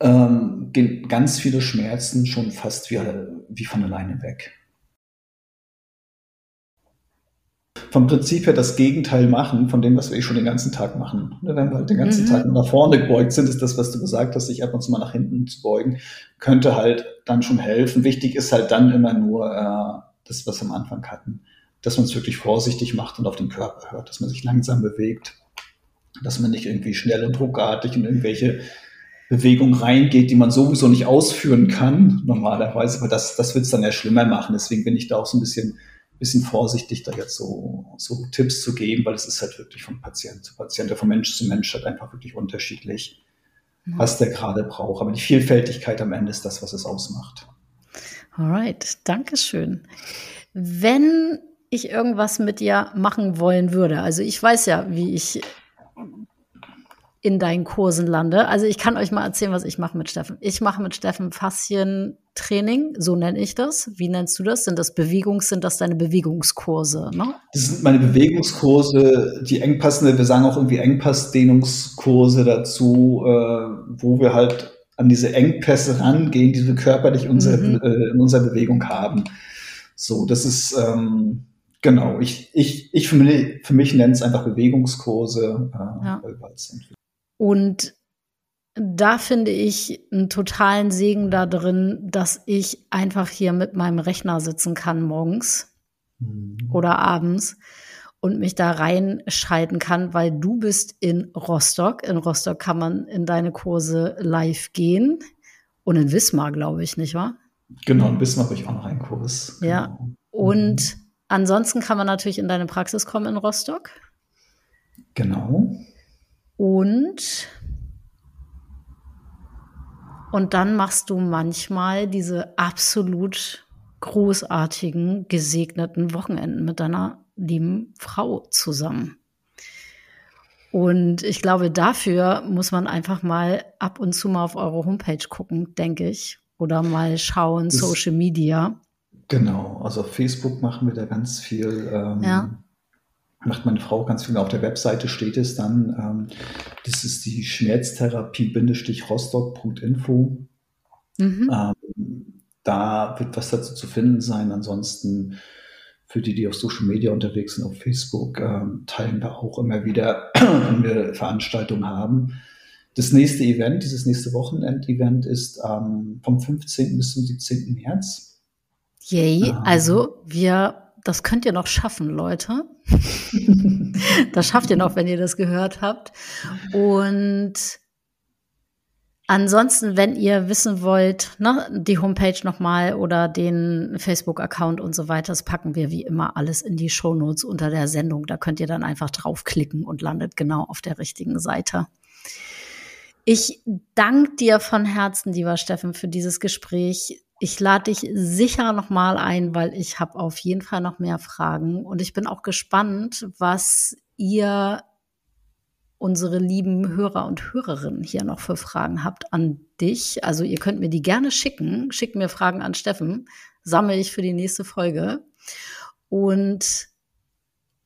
ähm, gehen ganz viele Schmerzen schon fast wie, wie von alleine weg. Vom Prinzip her das Gegenteil machen von dem, was wir eh schon den ganzen Tag machen. Ne, wenn wir halt den ganzen mhm. Tag nach vorne gebeugt sind, ist das, was du gesagt hast, sich ab und zu mal nach hinten zu beugen, könnte halt dann schon helfen. Wichtig ist halt dann immer nur äh, das, was wir am Anfang hatten, dass man es wirklich vorsichtig macht und auf den Körper hört, dass man sich langsam bewegt, dass man nicht irgendwie schnell und ruckartig in irgendwelche Bewegungen reingeht, die man sowieso nicht ausführen kann, normalerweise, aber das, das wird es dann ja schlimmer machen. Deswegen bin ich da auch so ein bisschen bisschen vorsichtig, da jetzt so, so Tipps zu geben, weil es ist halt wirklich von Patient zu Patient, von Mensch zu Mensch halt einfach wirklich unterschiedlich, mhm. was der gerade braucht. Aber die Vielfältigkeit am Ende ist das, was es ausmacht. Alright, Dankeschön. Wenn ich irgendwas mit dir machen wollen würde, also ich weiß ja, wie ich in deinen Kursen lande. Also ich kann euch mal erzählen, was ich mache mit Steffen. Ich mache mit Steffen Faszientraining, so nenne ich das. Wie nennst du das? Sind das Bewegungs, sind das deine Bewegungskurse? Ne? Das sind meine Bewegungskurse, die engpassende, wir sagen auch irgendwie Engpassdehnungskurse dazu, äh, wo wir halt an diese Engpässe rangehen, die wir körperlich unser, mhm. äh, in unserer Bewegung haben. So, das ist ähm, genau. Ich, ich, ich für mich, für mich nenne es einfach Bewegungskurse, äh, ja. und da finde ich einen totalen Segen da drin, dass ich einfach hier mit meinem Rechner sitzen kann morgens mhm. oder abends und mich da reinschalten kann, weil du bist in Rostock. In Rostock kann man in deine Kurse live gehen und in Wismar, glaube ich, nicht wahr? Genau, in Wismar habe ich auch noch einen Kurs. Genau. Ja. Und mhm. ansonsten kann man natürlich in deine Praxis kommen in Rostock. Genau. Und und dann machst du manchmal diese absolut großartigen, gesegneten Wochenenden mit deiner lieben Frau zusammen. Und ich glaube, dafür muss man einfach mal ab und zu mal auf eure Homepage gucken, denke ich. Oder mal schauen, das, Social Media. Genau, also auf Facebook machen wir da ganz viel. Ähm, ja macht meine Frau ganz viel. Auf der Webseite steht es dann, ähm, das ist die Schmerztherapie-rostock.info. Mhm. Ähm, da wird was dazu zu finden sein. Ansonsten für die, die auf Social Media unterwegs sind, auf Facebook, ähm, teilen wir auch immer wieder, (clears throat) wenn wir Veranstaltungen haben. Das nächste Event, dieses nächste Wochenend-Event ist ähm, vom 15. bis zum 17. März. Yay, ähm, also wir das könnt ihr noch schaffen, Leute. (laughs) das schafft ihr noch, wenn ihr das gehört habt. Und ansonsten, wenn ihr wissen wollt, ne, die Homepage nochmal oder den Facebook-Account und so weiter, das packen wir wie immer alles in die Shownotes unter der Sendung. Da könnt ihr dann einfach draufklicken und landet genau auf der richtigen Seite. Ich danke dir von Herzen, lieber Steffen, für dieses Gespräch. Ich lade dich sicher noch mal ein, weil ich habe auf jeden Fall noch mehr Fragen und ich bin auch gespannt, was ihr unsere lieben Hörer und Hörerinnen hier noch für Fragen habt an dich. Also ihr könnt mir die gerne schicken. Schickt mir Fragen an Steffen, sammle ich für die nächste Folge. Und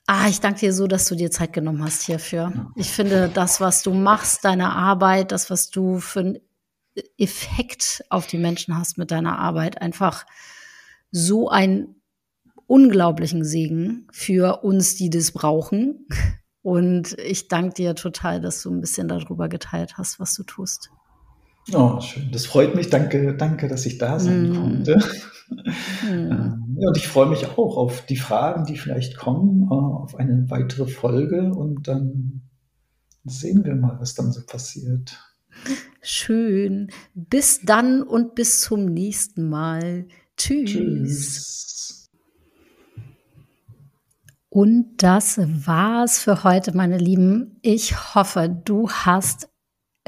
Ah, ich danke dir so, dass du dir Zeit genommen hast hierfür. Ich finde, das, was du machst, deine Arbeit, das, was du für einen Effekt auf die Menschen hast mit deiner Arbeit, einfach so einen unglaublichen Segen für uns, die das brauchen. Und ich danke dir total, dass du ein bisschen darüber geteilt hast, was du tust. Oh, schön. Das freut mich. Danke, danke, dass ich da sein mm. konnte. Mm. (laughs) Ja, und ich freue mich auch auf die Fragen, die vielleicht kommen, äh, auf eine weitere Folge und dann sehen wir mal, was dann so passiert. Schön. Bis dann und bis zum nächsten Mal. Tschüss. Tschüss. Und das war's für heute, meine Lieben. Ich hoffe, du hast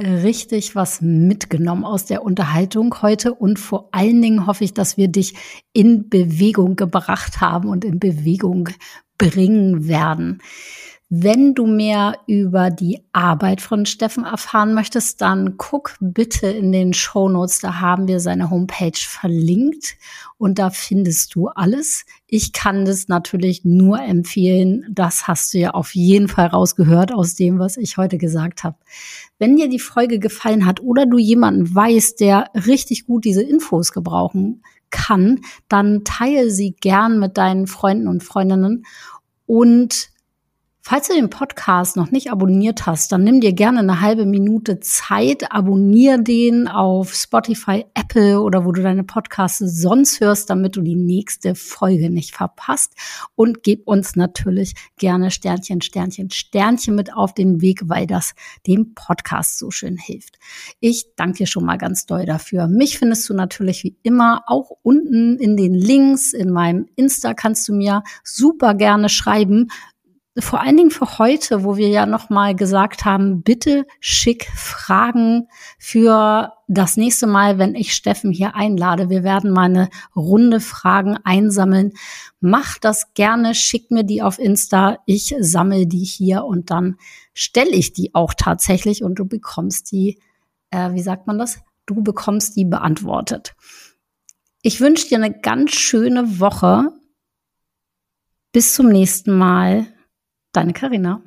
richtig was mitgenommen aus der Unterhaltung heute und vor allen Dingen hoffe ich, dass wir dich in Bewegung gebracht haben und in Bewegung bringen werden. Wenn du mehr über die Arbeit von Steffen erfahren möchtest, dann guck bitte in den Show Notes. Da haben wir seine Homepage verlinkt und da findest du alles. Ich kann das natürlich nur empfehlen. Das hast du ja auf jeden Fall rausgehört aus dem, was ich heute gesagt habe. Wenn dir die Folge gefallen hat oder du jemanden weißt, der richtig gut diese Infos gebrauchen kann, dann teile sie gern mit deinen Freunden und Freundinnen und Falls du den Podcast noch nicht abonniert hast, dann nimm dir gerne eine halbe Minute Zeit, abonnier den auf Spotify, Apple oder wo du deine Podcasts sonst hörst, damit du die nächste Folge nicht verpasst. Und gib uns natürlich gerne Sternchen, Sternchen, Sternchen mit auf den Weg, weil das dem Podcast so schön hilft. Ich danke dir schon mal ganz doll dafür. Mich findest du natürlich wie immer auch unten in den Links in meinem Insta kannst du mir super gerne schreiben vor allen Dingen für heute, wo wir ja nochmal gesagt haben, bitte schick Fragen für das nächste Mal, wenn ich Steffen hier einlade. Wir werden mal eine Runde Fragen einsammeln. Mach das gerne, schick mir die auf Insta. Ich sammle die hier und dann stelle ich die auch tatsächlich und du bekommst die, äh, wie sagt man das? Du bekommst die beantwortet. Ich wünsche dir eine ganz schöne Woche. Bis zum nächsten Mal. Deine Karina.